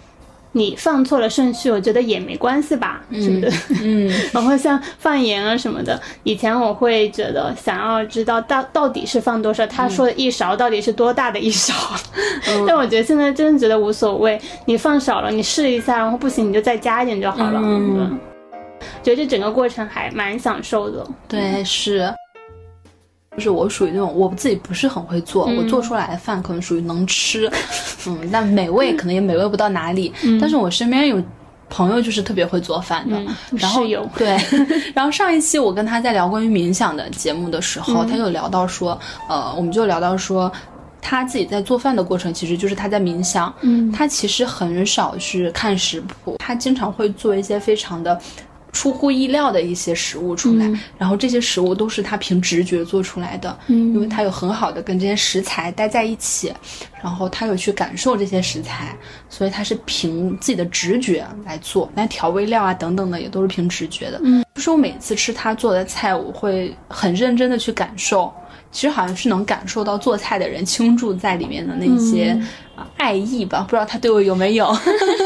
你放错了顺序，我觉得也没关系吧，是不是？嗯。然后像放盐啊什么的，以前我会觉得想要知道到到底是放多少，他说的一勺到底是多大的一勺。但我觉得现在真的觉得无所谓，你放少了，你试一下，然后不行你就再加一点就好了。嗯。觉得这整个过程还蛮享受的。对，是。就是我属于那种我自己不是很会做，我做出来的饭可能属于能吃，嗯，但美味可能也美味不到哪里。但是我身边有朋友就是特别会做饭的，然后对，然后上一期我跟他在聊关于冥想的节目的时候，他就聊到说，呃，我们就聊到说，他自己在做饭的过程其实就是他在冥想，嗯，他其实很少去看食谱，他经常会做一些非常的。出乎意料的一些食物出来，然后这些食物都是他凭直觉做出来的，嗯，因为他有很好的跟这些食材待在一起，然后他有去感受这些食材，所以他是凭自己的直觉来做，那调味料啊等等的也都是凭直觉的，嗯，就是我每次吃他做的菜，我会很认真的去感受，其实好像是能感受到做菜的人倾注在里面的那些爱意吧，不知道他对我有没有，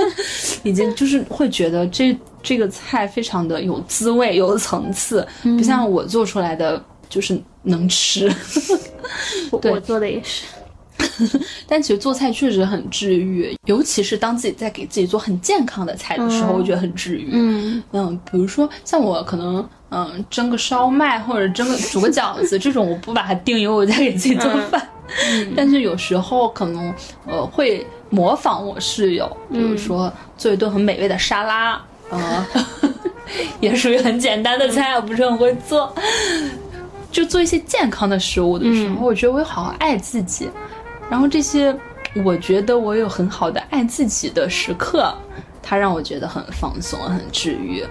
已经就是会觉得这。这个菜非常的有滋味，有层次，不像我做出来的就是能吃。我做的也是，但其实做菜确实很治愈，尤其是当自己在给自己做很健康的菜的时候，我觉得很治愈。嗯嗯，比如说像我可能嗯蒸个烧麦或者蒸个煮个饺子这种，我不把它定义为我在给自己做饭，但是有时候可能呃会模仿我室友，比如说做一顿很美味的沙拉。啊，也属于很简单的菜，我不是很会做。就做一些健康的食物的时候，我觉得我有好好爱自己。然后这些，我觉得我有很好的爱自己的时刻，它让我觉得很放松、很治愈。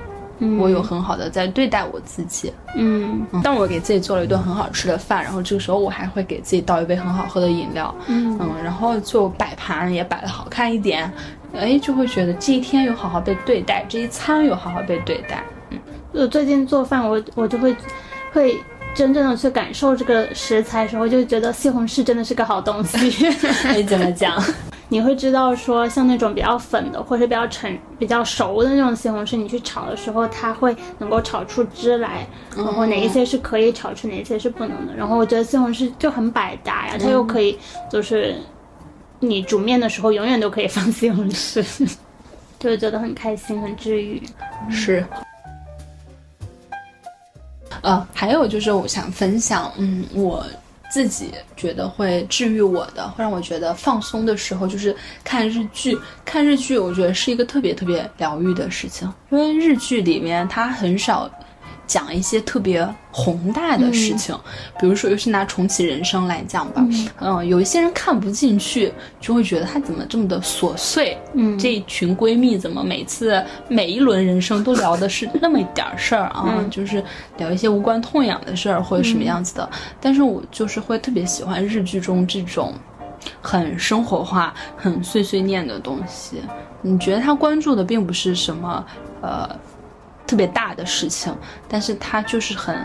我有很好的在对待我自己。嗯，当我给自己做了一顿很好吃的饭，然后这个时候我还会给自己倒一杯很好喝的饮料。嗯，然后就摆盘也摆的好看一点。哎，就会觉得这一天有好好被对待，这一餐有好好被对待。嗯，我最近做饭，我我就会会真正的去感受这个食材的时候，就觉得西红柿真的是个好东西。你 怎么讲？你会知道说，像那种比较粉的，或者比较成、比较熟的那种西红柿，你去炒的时候，它会能够炒出汁来，然后哪一些是可以炒出，哪一些是不能的。然后我觉得西红柿就很百搭呀，它又可以就是。你煮面的时候，永远都可以放西红柿，就会觉得很开心、很治愈。是。呃，还有就是我想分享，嗯，我自己觉得会治愈我的，会让我觉得放松的时候，就是看日剧。看日剧，我觉得是一个特别特别疗愈的事情，因为日剧里面它很少。讲一些特别宏大的事情，比如说，尤其拿重启人生来讲吧，嗯，有一些人看不进去，就会觉得他怎么这么的琐碎，嗯，这一群闺蜜怎么每次每一轮人生都聊的是那么一点事儿啊，就是聊一些无关痛痒的事儿或者什么样子的。但是我就是会特别喜欢日剧中这种很生活化、很碎碎念的东西。你觉得他关注的并不是什么，呃。特别大的事情，但是它就是很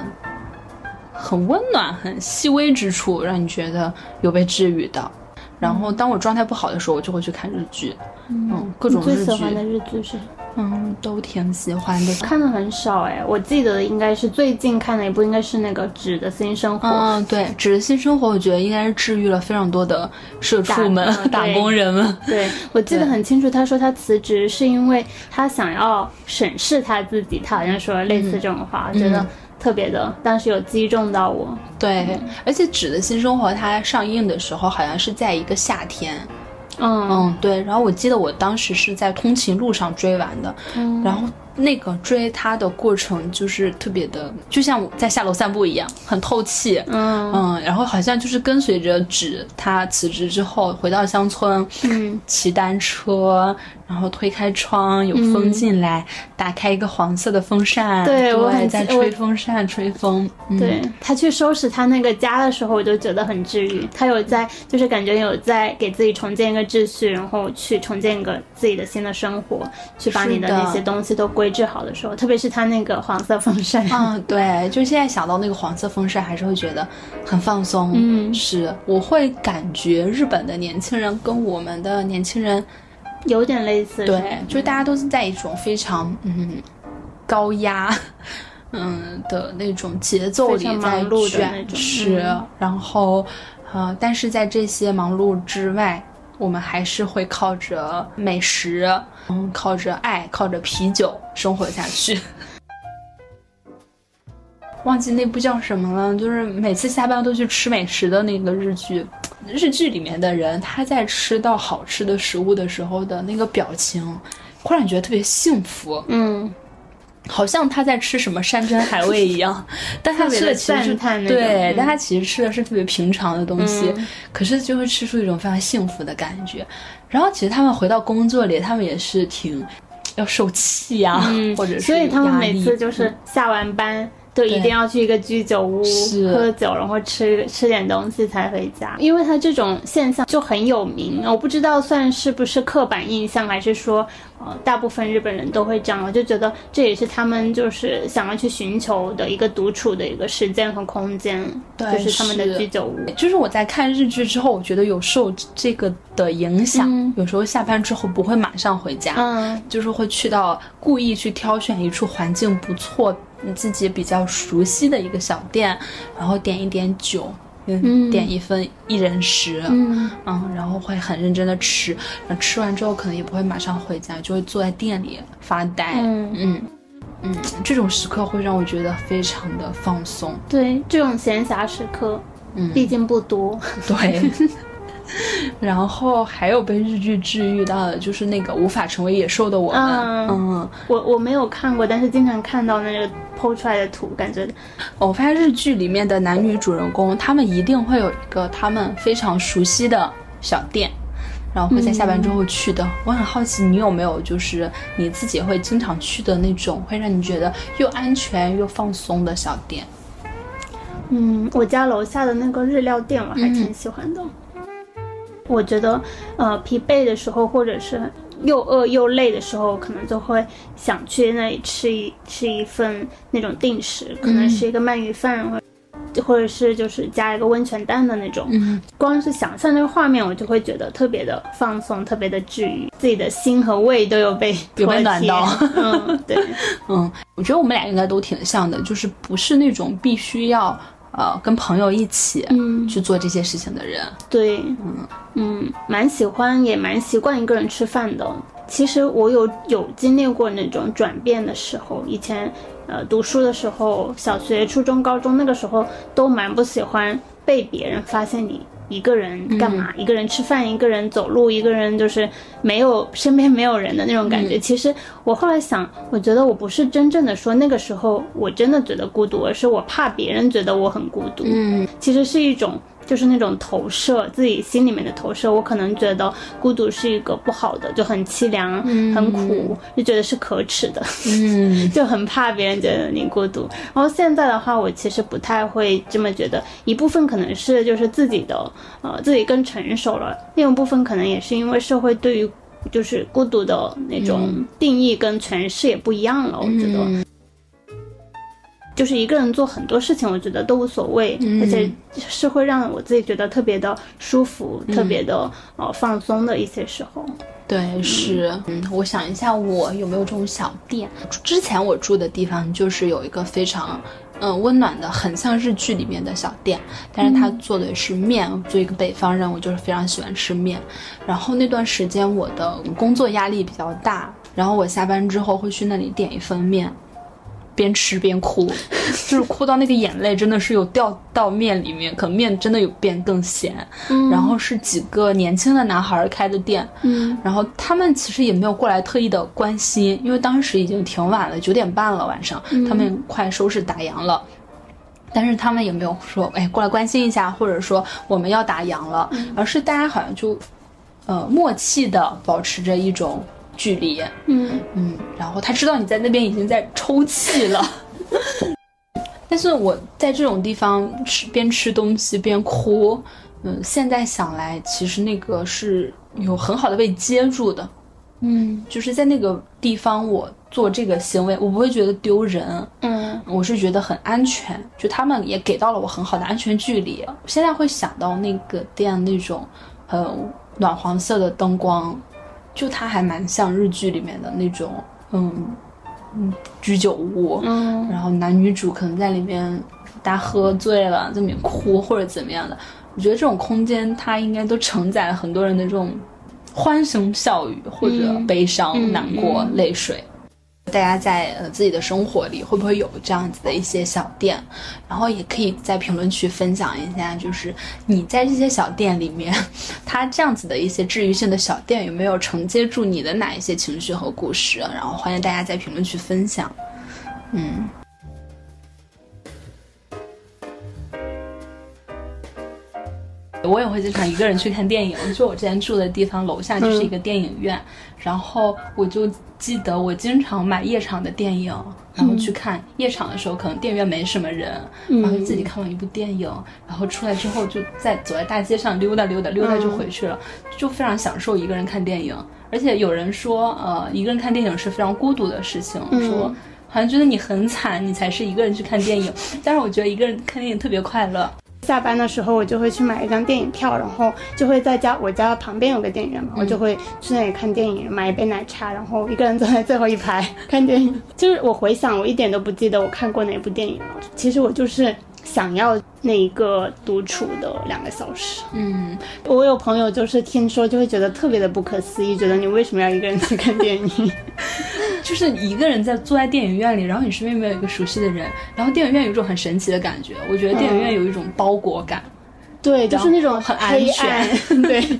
很温暖、很细微之处，让你觉得有被治愈的。然后，当我状态不好的时候，我就会去看日剧，嗯，各种日剧。最喜欢的日剧是？嗯，都挺喜欢的。看的很少哎，我记得应该是最近看的一部，应该是那个《纸的新生活》。嗯，对，《纸的新生活》，我觉得应该是治愈了非常多的社畜们、打工人们。对，我记得很清楚，他说他辞职是因为他想要审视他自己，他好像说了类似这种话，我觉得特别的，当时有击中到我。对，而且《纸的新生活》它上映的时候好像是在一个夏天。嗯。嗯，对，然后我记得我当时是在通勤路上追完的，然后那个追他的过程就是特别的，就像我在下楼散步一样，很透气。嗯嗯，然后好像就是跟随着纸，他辞职之后回到乡村，嗯，骑单车。然后推开窗，有风进来，打开一个黄色的风扇，对我在吹风扇吹风。对他去收拾他那个家的时候，我就觉得很治愈。他有在，就是感觉有在给自己重建一个秩序，然后去重建一个自己的新的生活，去把你的那些东西都归置好的时候，特别是他那个黄色风扇。嗯，对，就现在想到那个黄色风扇，还是会觉得很放松。嗯，是，我会感觉日本的年轻人跟我们的年轻人。有点类似，对，就是大家都是在一种非常嗯高压 嗯的那种节奏里在卷，是，然后呃，但是在这些忙碌之外，我们还是会靠着美食，嗯，靠着爱，靠着啤酒生活下去。忘记那部叫什么了，就是每次下班都去吃美食的那个日剧。日剧里面的人，他在吃到好吃的食物的时候的那个表情，忽然觉得特别幸福。嗯，好像他在吃什么山珍海味一样，但他吃的其实对，但他其实吃的是特别平常的东西，可是就会吃出一种非常幸福的感觉。然后其实他们回到工作里，他们也是挺要受气呀，或者是所以他们每次就是下完班。就一定要去一个居酒屋喝酒，然后吃吃点东西才回家，因为他这种现象就很有名。我不知道算是不是刻板印象，还是说，呃，大部分日本人都会这样。我就觉得这也是他们就是想要去寻求的一个独处的一个时间和空间，就是他们的居酒屋。就是我在看日剧之后，我觉得有受这个的影响，有时候下班之后不会马上回家，嗯，就是会去到故意去挑选一处环境不错。你自己比较熟悉的一个小店，然后点一点酒，嗯，点一份一人食，嗯，然后会很认真的吃，吃完之后可能也不会马上回家，就会坐在店里发呆，嗯嗯嗯，这种时刻会让我觉得非常的放松。对，这种闲暇时刻，嗯，毕竟不多。对。然后还有被日剧治愈到的，就是那个无法成为野兽的我们。嗯，我我没有看过，但是经常看到那个剖出来的图，感觉。我发现日剧里面的男女主人公，他们一定会有一个他们非常熟悉的小店，然后会在下班之后去的。我很好奇，你有没有就是你自己会经常去的那种，会让你觉得又安全又放松的小店？嗯，我家楼下的那个日料店，我还挺喜欢的。我觉得，呃，疲惫的时候，或者是又饿又累的时候，可能就会想去那里吃一吃一份那种定时，可能是一个鳗鱼饭，或或者是就是加一个温泉蛋的那种。嗯，光是想象那个画面，我就会觉得特别的放松，特别的治愈，自己的心和胃都有被有被暖到。嗯，对，嗯，我觉得我们俩应该都挺像的，就是不是那种必须要。呃，跟朋友一起去做这些事情的人，对，嗯嗯，蛮喜欢，也蛮习惯一个人吃饭的。其实我有有经历过那种转变的时候，以前呃读书的时候，小学、初中、高中那个时候都蛮不喜欢被别人发现你。一个人干嘛？一个人吃饭，一个人走路，一个人就是没有身边没有人的那种感觉。其实我后来想，我觉得我不是真正的说那个时候我真的觉得孤独，而是我怕别人觉得我很孤独。嗯，其实是一种。就是那种投射，自己心里面的投射。我可能觉得孤独是一个不好的，就很凄凉、很苦，就觉得是可耻的。嗯，就很怕别人觉得你孤独。然后现在的话，我其实不太会这么觉得。一部分可能是就是自己的，呃，自己更成熟了；另一部分可能也是因为社会对于就是孤独的那种定义跟诠释也不一样了。我觉得。就是一个人做很多事情，我觉得都无所谓，而且是会让我自己觉得特别的舒服、特别的呃放松的一些时候。对，是，嗯，我想一下，我有没有这种小店？之前我住的地方就是有一个非常嗯温暖的，很像日剧里面的小店，但是他做的是面。作为一个北方人，我就是非常喜欢吃面。然后那段时间我的工作压力比较大，然后我下班之后会去那里点一份面。边吃边哭，就是哭到那个眼泪真的是有掉到面里面，可能面真的有变更咸。嗯，然后是几个年轻的男孩开的店，嗯，然后他们其实也没有过来特意的关心，因为当时已经挺晚了，九点半了晚上，他们快收拾打烊了，但是他们也没有说哎过来关心一下，或者说我们要打烊了，而是大家好像就，呃默契的保持着一种。距离，嗯。嗯，然后他知道你在那边已经在抽泣了，但是我在这种地方吃边吃东西边哭，嗯，现在想来，其实那个是有很好的被接住的，嗯，就是在那个地方我做这个行为，我不会觉得丢人，嗯，我是觉得很安全，就他们也给到了我很好的安全距离。现在会想到那个店那种很暖黄色的灯光。就它还蛮像日剧里面的那种，嗯嗯，居酒屋，嗯，然后男女主可能在里面，大家喝醉了在里面哭或者怎么样的。我觉得这种空间它应该都承载了很多人的这种欢声笑语或者悲伤、难过、泪水。大家在呃自己的生活里会不会有这样子的一些小店？然后也可以在评论区分享一下，就是你在这些小店里面，它这样子的一些治愈性的小店有没有承接住你的哪一些情绪和故事？然后欢迎大家在评论区分享。嗯。我也会经常一个人去看电影。就我之前住的地方楼下就是一个电影院，然后我就记得我经常买夜场的电影，然后去看夜场的时候，可能电影院没什么人，然后自己看完一部电影，然后出来之后就在走在大街上溜达溜达，溜达就回去了，就非常享受一个人看电影。而且有人说，呃，一个人看电影是非常孤独的事情，说好像觉得你很惨，你才是一个人去看电影。但是我觉得一个人看电影特别快乐。下班的时候，我就会去买一张电影票，然后就会在家，我家旁边有个电影院嘛，我就会去那里看电影，买一杯奶茶，然后一个人坐在最后一排看电影。就是我回想，我一点都不记得我看过哪部电影了。其实我就是想要那一个独处的两个小时。嗯，我有朋友就是听说就会觉得特别的不可思议，觉得你为什么要一个人去看电影？就是一个人在坐在电影院里，然后你身边没有一个熟悉的人，然后电影院有一种很神奇的感觉。我觉得电影院有一种包裹感，对，就是那种很安全。对，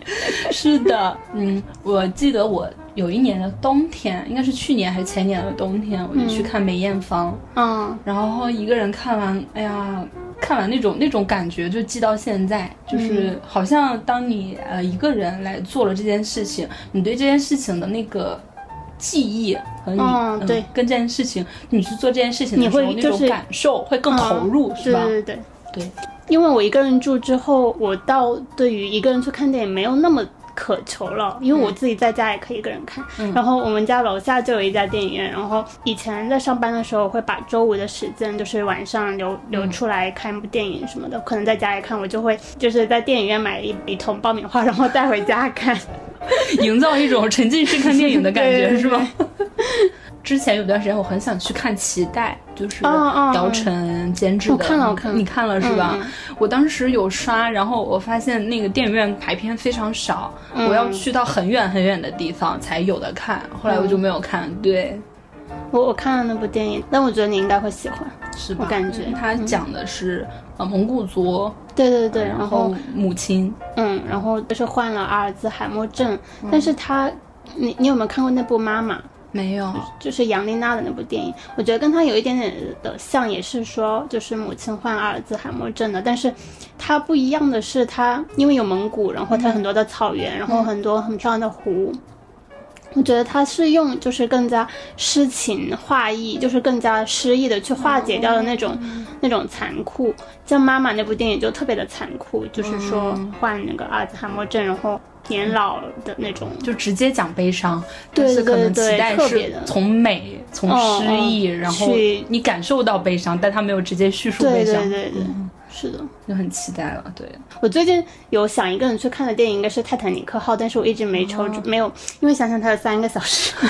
是的，嗯，我记得我有一年的冬天，应该是去年还是前年的冬天，我就去看梅艳芳，嗯，然后一个人看完，哎呀，看完那种那种感觉就记到现在，就是好像当你呃一个人来做了这件事情，你对这件事情的那个。记忆和你对跟这件事情，你去做这件事情的时候那种感受会更投入，是吧？对对对对。因为我一个人住之后，我倒对于一个人去看电影没有那么渴求了，因为我自己在家也可以一个人看。然后我们家楼下就有一家电影院，然后以前在上班的时候会把周五的时间就是晚上留留出来看一部电影什么的，可能在家里看，我就会就是在电影院买一一桶爆米花，然后带回家看。营造一种沉浸式看电影的感觉，是吗？之前有段时间我很想去看《脐带》，就是姚晨监制的。我看了我看了你看了是吧？嗯我当时有刷，然后我发现那个电影院排片非常少，嗯我要去到很远很远的地方才有的看，后来我就没有看。对，我我看了那部电影，但我觉得你应该会喜欢。是吧？我感觉嗯它讲的是呃蒙古族，对对对，然后母亲。嗯，然后就是患了阿尔兹海默症，但是他，你你有没有看过那部《妈妈》？没有，就是杨丽娜的那部电影，我觉得跟她有一点点的像，也是说就是母亲患阿尔兹海默症的，但是它不一样的是，它因为有蒙古，然后它很多的草原，然后很多很漂亮的湖。我觉得它是用就是更加诗情画意，就是更加诗意的去化解掉的那种、那种残酷。像《妈妈》那部电影就特别的残酷，就是说患那个阿尔兹海默症，然后年老的那种就直接讲悲伤，对但是可能期待是从美、从哦诗意，哦然后你感受到悲伤，但他没有直接叙述悲伤，对对对，嗯是的。就很期待了。对，我最近有想一个人去看的电影，应该是《泰坦尼克号》，但是我一直没抽，没有，因为想想它有三个小时。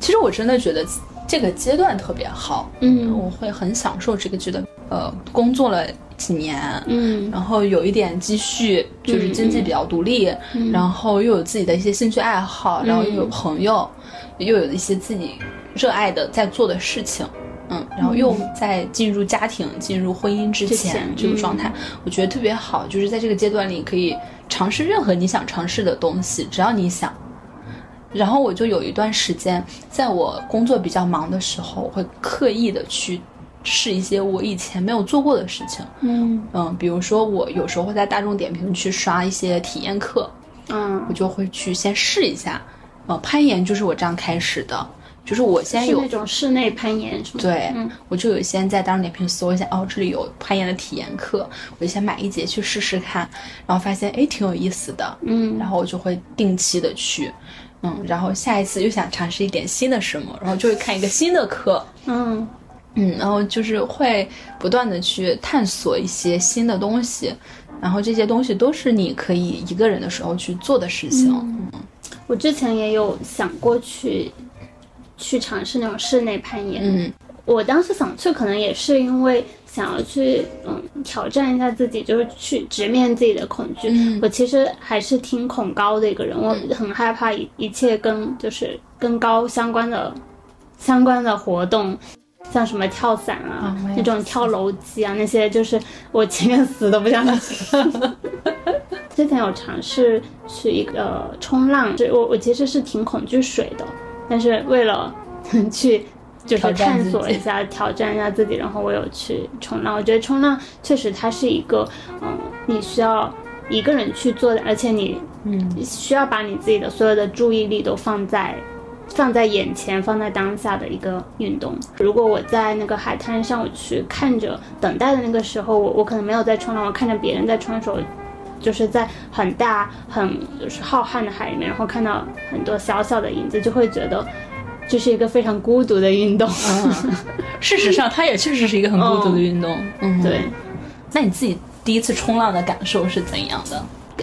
其实我真的觉得这个阶段特别好，嗯我会很享受这个阶段。呃，工作了几年，嗯然后有一点积蓄，就是经济比较独立，然后又有自己的一些兴趣爱好，然后又有朋友，又有一些自己热爱的在做的事情。嗯，然后又在进入家庭、进入婚姻之前这个状态，我觉得特别好。就是在这个阶段里，可以尝试任何你想尝试的东西，只要你想。然后我就有一段时间，在我工作比较忙的时候，我会刻意的去试一些我以前没有做过的事情。嗯嗯，比如说我有时候会在大众点评去刷一些体验课，嗯我就会去先试一下。呃，攀岩就是我这样开始的，就是我先有是那种室内攀岩是吗？对，嗯我就有先在大众点评搜一下，哦，这里有攀岩的体验课，我就先买一节去试试看，然后发现哎挺有意思的，嗯然后我就会定期的去，嗯，然后下一次又想尝试一点新的什么，然后就会看一个新的课，嗯嗯，然后就是会不断的去探索一些新的东西，然后这些东西都是你可以一个人的时候去做的事情，嗯我之前也有想过去去尝试那种室内攀岩。嗯我当时想去，可能也是因为想要去嗯挑战一下自己，就是去直面自己的恐惧。嗯我其实还是挺恐高的一个人，我很害怕一一切跟就是跟高相关的相关的活动。像什么跳伞啊，啊那种跳楼机啊，那些就是我情愿死都不想去。之前有尝试去一个冲浪，就我我其实是挺恐惧水的，但是为了 去就是探索一下、挑战一下自己，然后我有去冲浪。我觉得冲浪确实它是一个，嗯，你需要一个人去做的，而且你嗯需要把你自己的所有的注意力都放在放在眼前、放在当下的一个运动。如果我在那个海滩上，我去看着等待的那个时候，我我可能没有在冲浪，我看着别人在冲的时候。就是在很大、很就是浩瀚的海里面，然后看到很多小小的影子，就会觉得这是一个非常孤独的运动。嗯，事实上它也确实是一个很孤独的运动，嗯，对，那你自己第一次冲浪的感受是怎样的？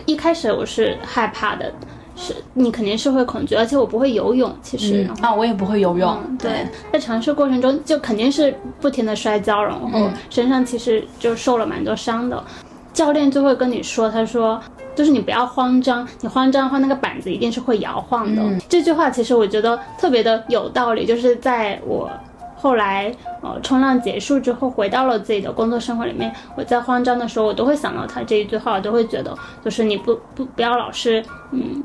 一开始我是害怕的，是你肯定是会恐惧，而且我不会游泳，其实。啊，我也不会游泳，嗯，对，在尝试过程中就肯定是不停的摔跤，然后嗯身上其实就受了蛮多伤的。教练就会跟你说，他说就是你不要慌张，你慌张的话那个板子一定是会摇晃的。嗯这句话其实我觉得特别的有道理，就是在我。后来，呃，冲浪结束之后，回到了自己的工作生活里面。我在慌张的时候，我都会想到他这一句话，我都会觉得，就是你不不不要老是，嗯，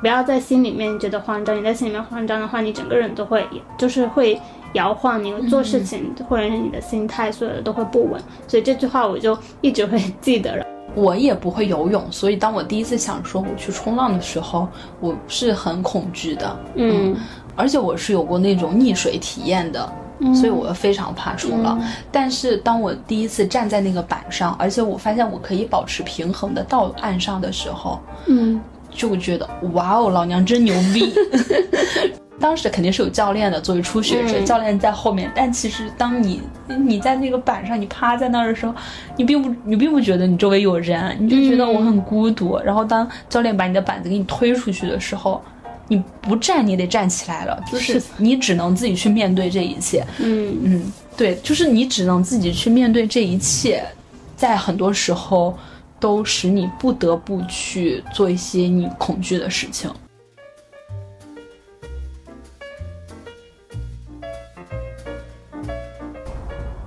不要在心里面觉得慌张。你在心里面慌张的话，你整个人都会，就是会摇晃，你做事情、或者是你的心态，所有的都会不稳。所以这句话我就一直会记得了。我也不会游泳，所以当我第一次想说我去冲浪的时候，我是很恐惧的，嗯而且我是有过那种溺水体验的。所以我非常怕冲浪，但是当我第一次站在那个板上，而且我发现我可以保持平衡的到岸上的时候，嗯就会觉得哇哦，老娘真牛逼！当时肯定是有教练的，作为初学者，嗯教练在后面。但其实当你你在那个板上，你趴在那儿的时候，你并不你并不觉得你周围有人，你就觉得我很孤独。然后当教练把你的板子给你推出去的时候，你不站你也得站起来了，就是你只能自己去面对这一切。嗯嗯，对，就是你只能自己去面对这一切，在很多时候都使你不得不去做一些你恐惧的事情。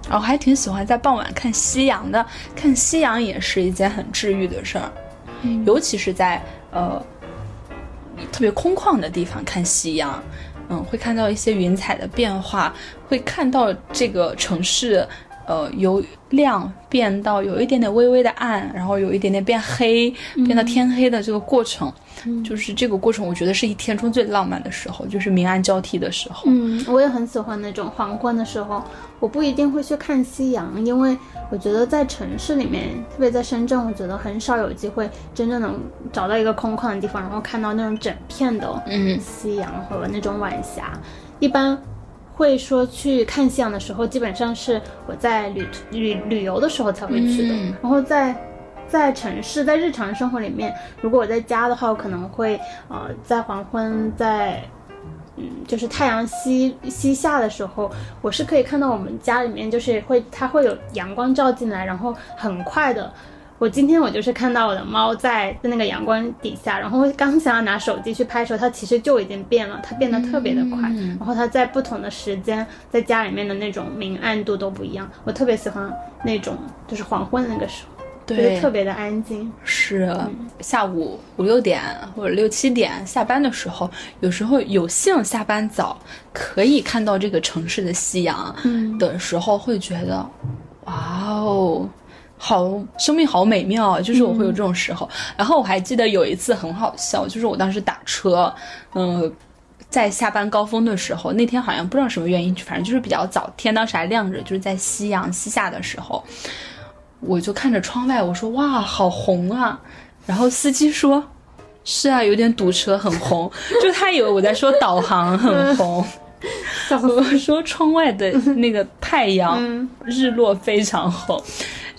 然后还挺喜欢在傍晚看夕阳的，看夕阳也是一件很治愈的事儿，尤其是在呃特别空旷的地方看夕阳，嗯，会看到一些云彩的变化，会看到这个城市，呃，由亮变到有一点点微微的暗，然后有一点点变黑，变到天黑的这个过程，就是这个过程，我觉得是一天中最浪漫的时候，就是明暗交替的时候。嗯，我也很喜欢那种黄昏的时候。我不一定会去看夕阳，因为我觉得在城市里面，特别在深圳，我觉得很少有机会真正能找到一个空旷的地方，然后看到那种整片的嗯夕阳和那种晚霞。一般会说去看夕阳的时候，基本上是我在旅旅旅游的时候才会去的。嗯然后在在城市，在日常生活里面，如果我在家的话，我可能会呃在黄昏，在嗯就是太阳西西下的时候，我是可以看到我们家里面就是会它会有阳光照进来，然后很快的。我今天我就是看到我的猫在在那个阳光底下，然后刚想要拿手机去拍的时候，它其实就已经变了，它变得特别的快。嗯然后它在不同的时间，在家里面的那种明暗度都不一样。我特别喜欢那种就是黄昏的那个时候，就是对，特别的安静。是下午五六点或者六七点下班的时候，有时候有幸下班早，可以看到这个城市的夕阳嗯的时候，会觉得，哇哦。好，生命好美妙啊！就是我会有这种时候。然后我还记得有一次很好笑，就是我当时打车，嗯、在下班高峰的时候，那天好像不知道什么原因，反正就是比较早，天当时还亮着，就是在夕阳西下的时候，我就看着窗外，我说哇，好红啊！然后司机说：“是啊，有点堵车，很红。”就他以为我在说导航很红。我说窗外的那个太阳、嗯日落非常红，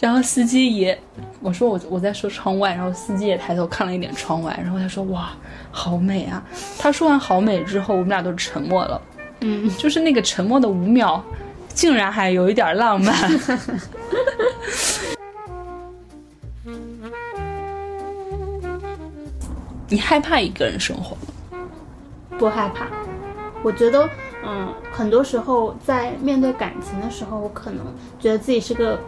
然后司机也，我说我我在说窗外，然后司机也抬头看了一眼窗外，然后他说哇，好美啊！他说完好美之后，我们俩都沉默了，嗯，就是那个沉默的五秒，竟然还有一点浪漫。你害怕一个人生活吗？不害怕。我觉得，嗯，很多时候在面对感情的时候，我可能觉得自己是个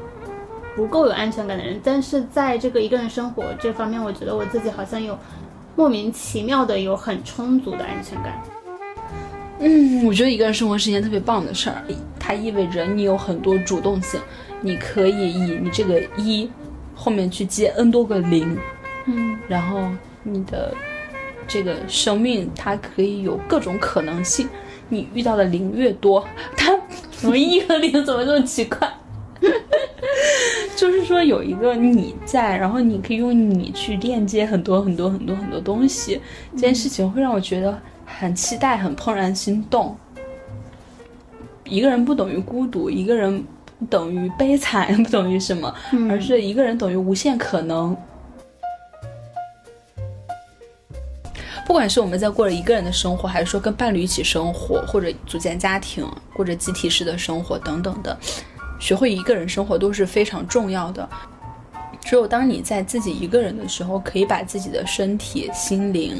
不够有安全感的人，但是在这个一个人生活这方面，我觉得我自己好像有莫名其妙的有很充足的安全感。嗯，我觉得一个人生活是一件特别棒的事儿，它意味着你有很多主动性，你可以以你这个一后面去接 n 多个零，嗯然后你的这个生命它可以有各种可能性，你遇到的零越多，它 怎么一和零怎么这么奇怪？就是说有一个你在，然后你可以用你去链接很多很多很多很多东西，这件事情会让我觉得很期待，很怦然心动。一个人不等于孤独，一个人不等于悲惨，不等于什么，而是一个人等于无限可能。不管是我们在过着一个人的生活，还是说跟伴侣一起生活，或者组建家庭，或者集体式的生活等等的，学会一个人生活都是非常重要的。只有当你在自己一个人的时候，可以把自己的身体、心灵，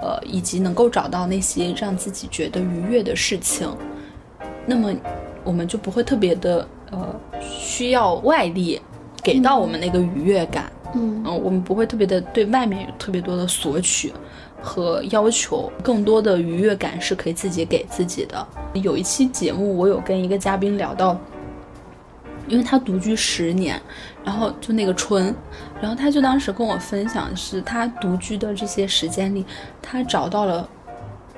呃，以及能够找到那些让自己觉得愉悦的事情，那么我们就不会特别的呃需要外力给到我们那个愉悦感。嗯嗯，我们不会特别的对外面有特别多的索取和要求，更多的愉悦感是可以自己给自己的。有一期节目，我有跟一个嘉宾聊到，因为他独居十年，然后就那个春，然后他就当时跟我分享是他独居的这些时间里，他找到了。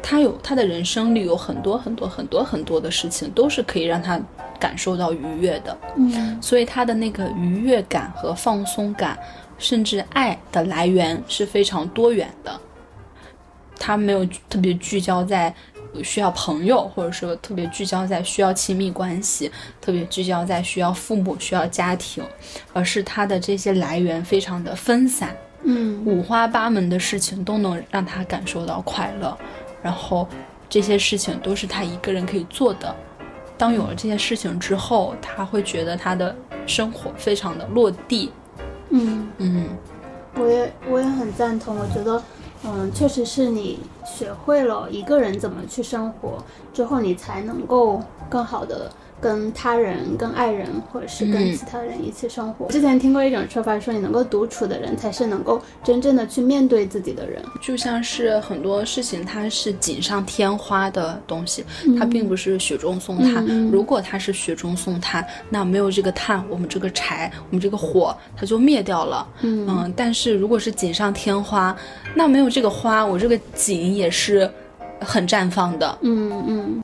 他有他的人生里有很多很多很多很多的事情，都是可以让他感受到愉悦的。嗯所以他的那个愉悦感和放松感，甚至爱的来源是非常多元的。他没有特别聚焦在需要朋友，或者说特别聚焦在需要亲密关系，特别聚焦在需要父母、需要家庭，而是他的这些来源非常的分散，嗯五花八门的事情都能让他感受到快乐，然后这些事情都是他一个人可以做的。当有了这些事情之后，他会觉得他的生活非常的落地。嗯，嗯我也我也很赞同，我觉得。嗯，确实是你学会了一个人怎么去生活之后，你才能够更好的跟他人、跟爱人，或者是跟嗯其他人一起生活。之前听过一种说法，说你能够独处的人，才是能够真正的去面对自己的人。就像是很多事情，它是锦上添花的东西，它并不是雪中送炭。如果它是雪中送炭，那没有这个炭，我们这个柴，我们这个火，它就灭掉了。嗯但是如果是锦上添花，那没有这个花，我这个锦也是很绽放的。嗯嗯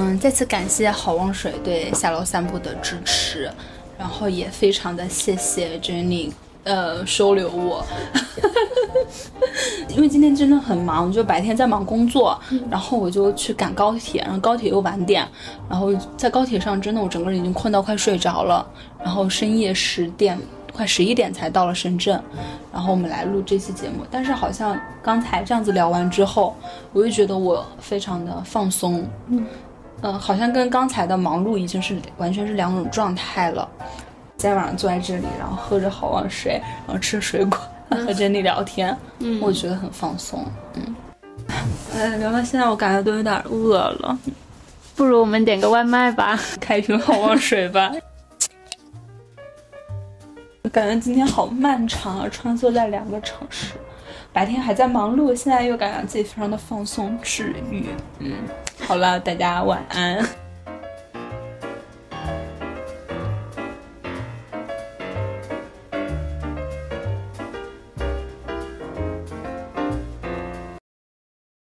嗯，再次感谢好望水对下楼散步的支持，然后也非常的谢谢 Jenny，呃，收留我，因为今天真的很忙，就白天在忙工作，然后我就去赶高铁，然后高铁又晚点，然后在高铁上真的我整个人已经困到快睡着了，然后深夜十点。快十一点才到了深圳，然后我们来录这期节目。但是好像刚才这样子聊完之后，我就觉得我非常的放松，嗯，好像跟刚才的忙碌已经是完全是两种状态了。今天晚上坐在这里，然后喝着好望水，然后吃水果，和 Jenny 聊天，嗯，我觉得很放松。嗯，哎，聊到现在，我感觉都有点饿了，不如我们点个外卖吧。开一瓶好望水吧。感觉今天好漫长啊，穿梭在两个城市，白天还在忙碌，现在又感觉自己非常的放松治愈。嗯，好了，大家晚安。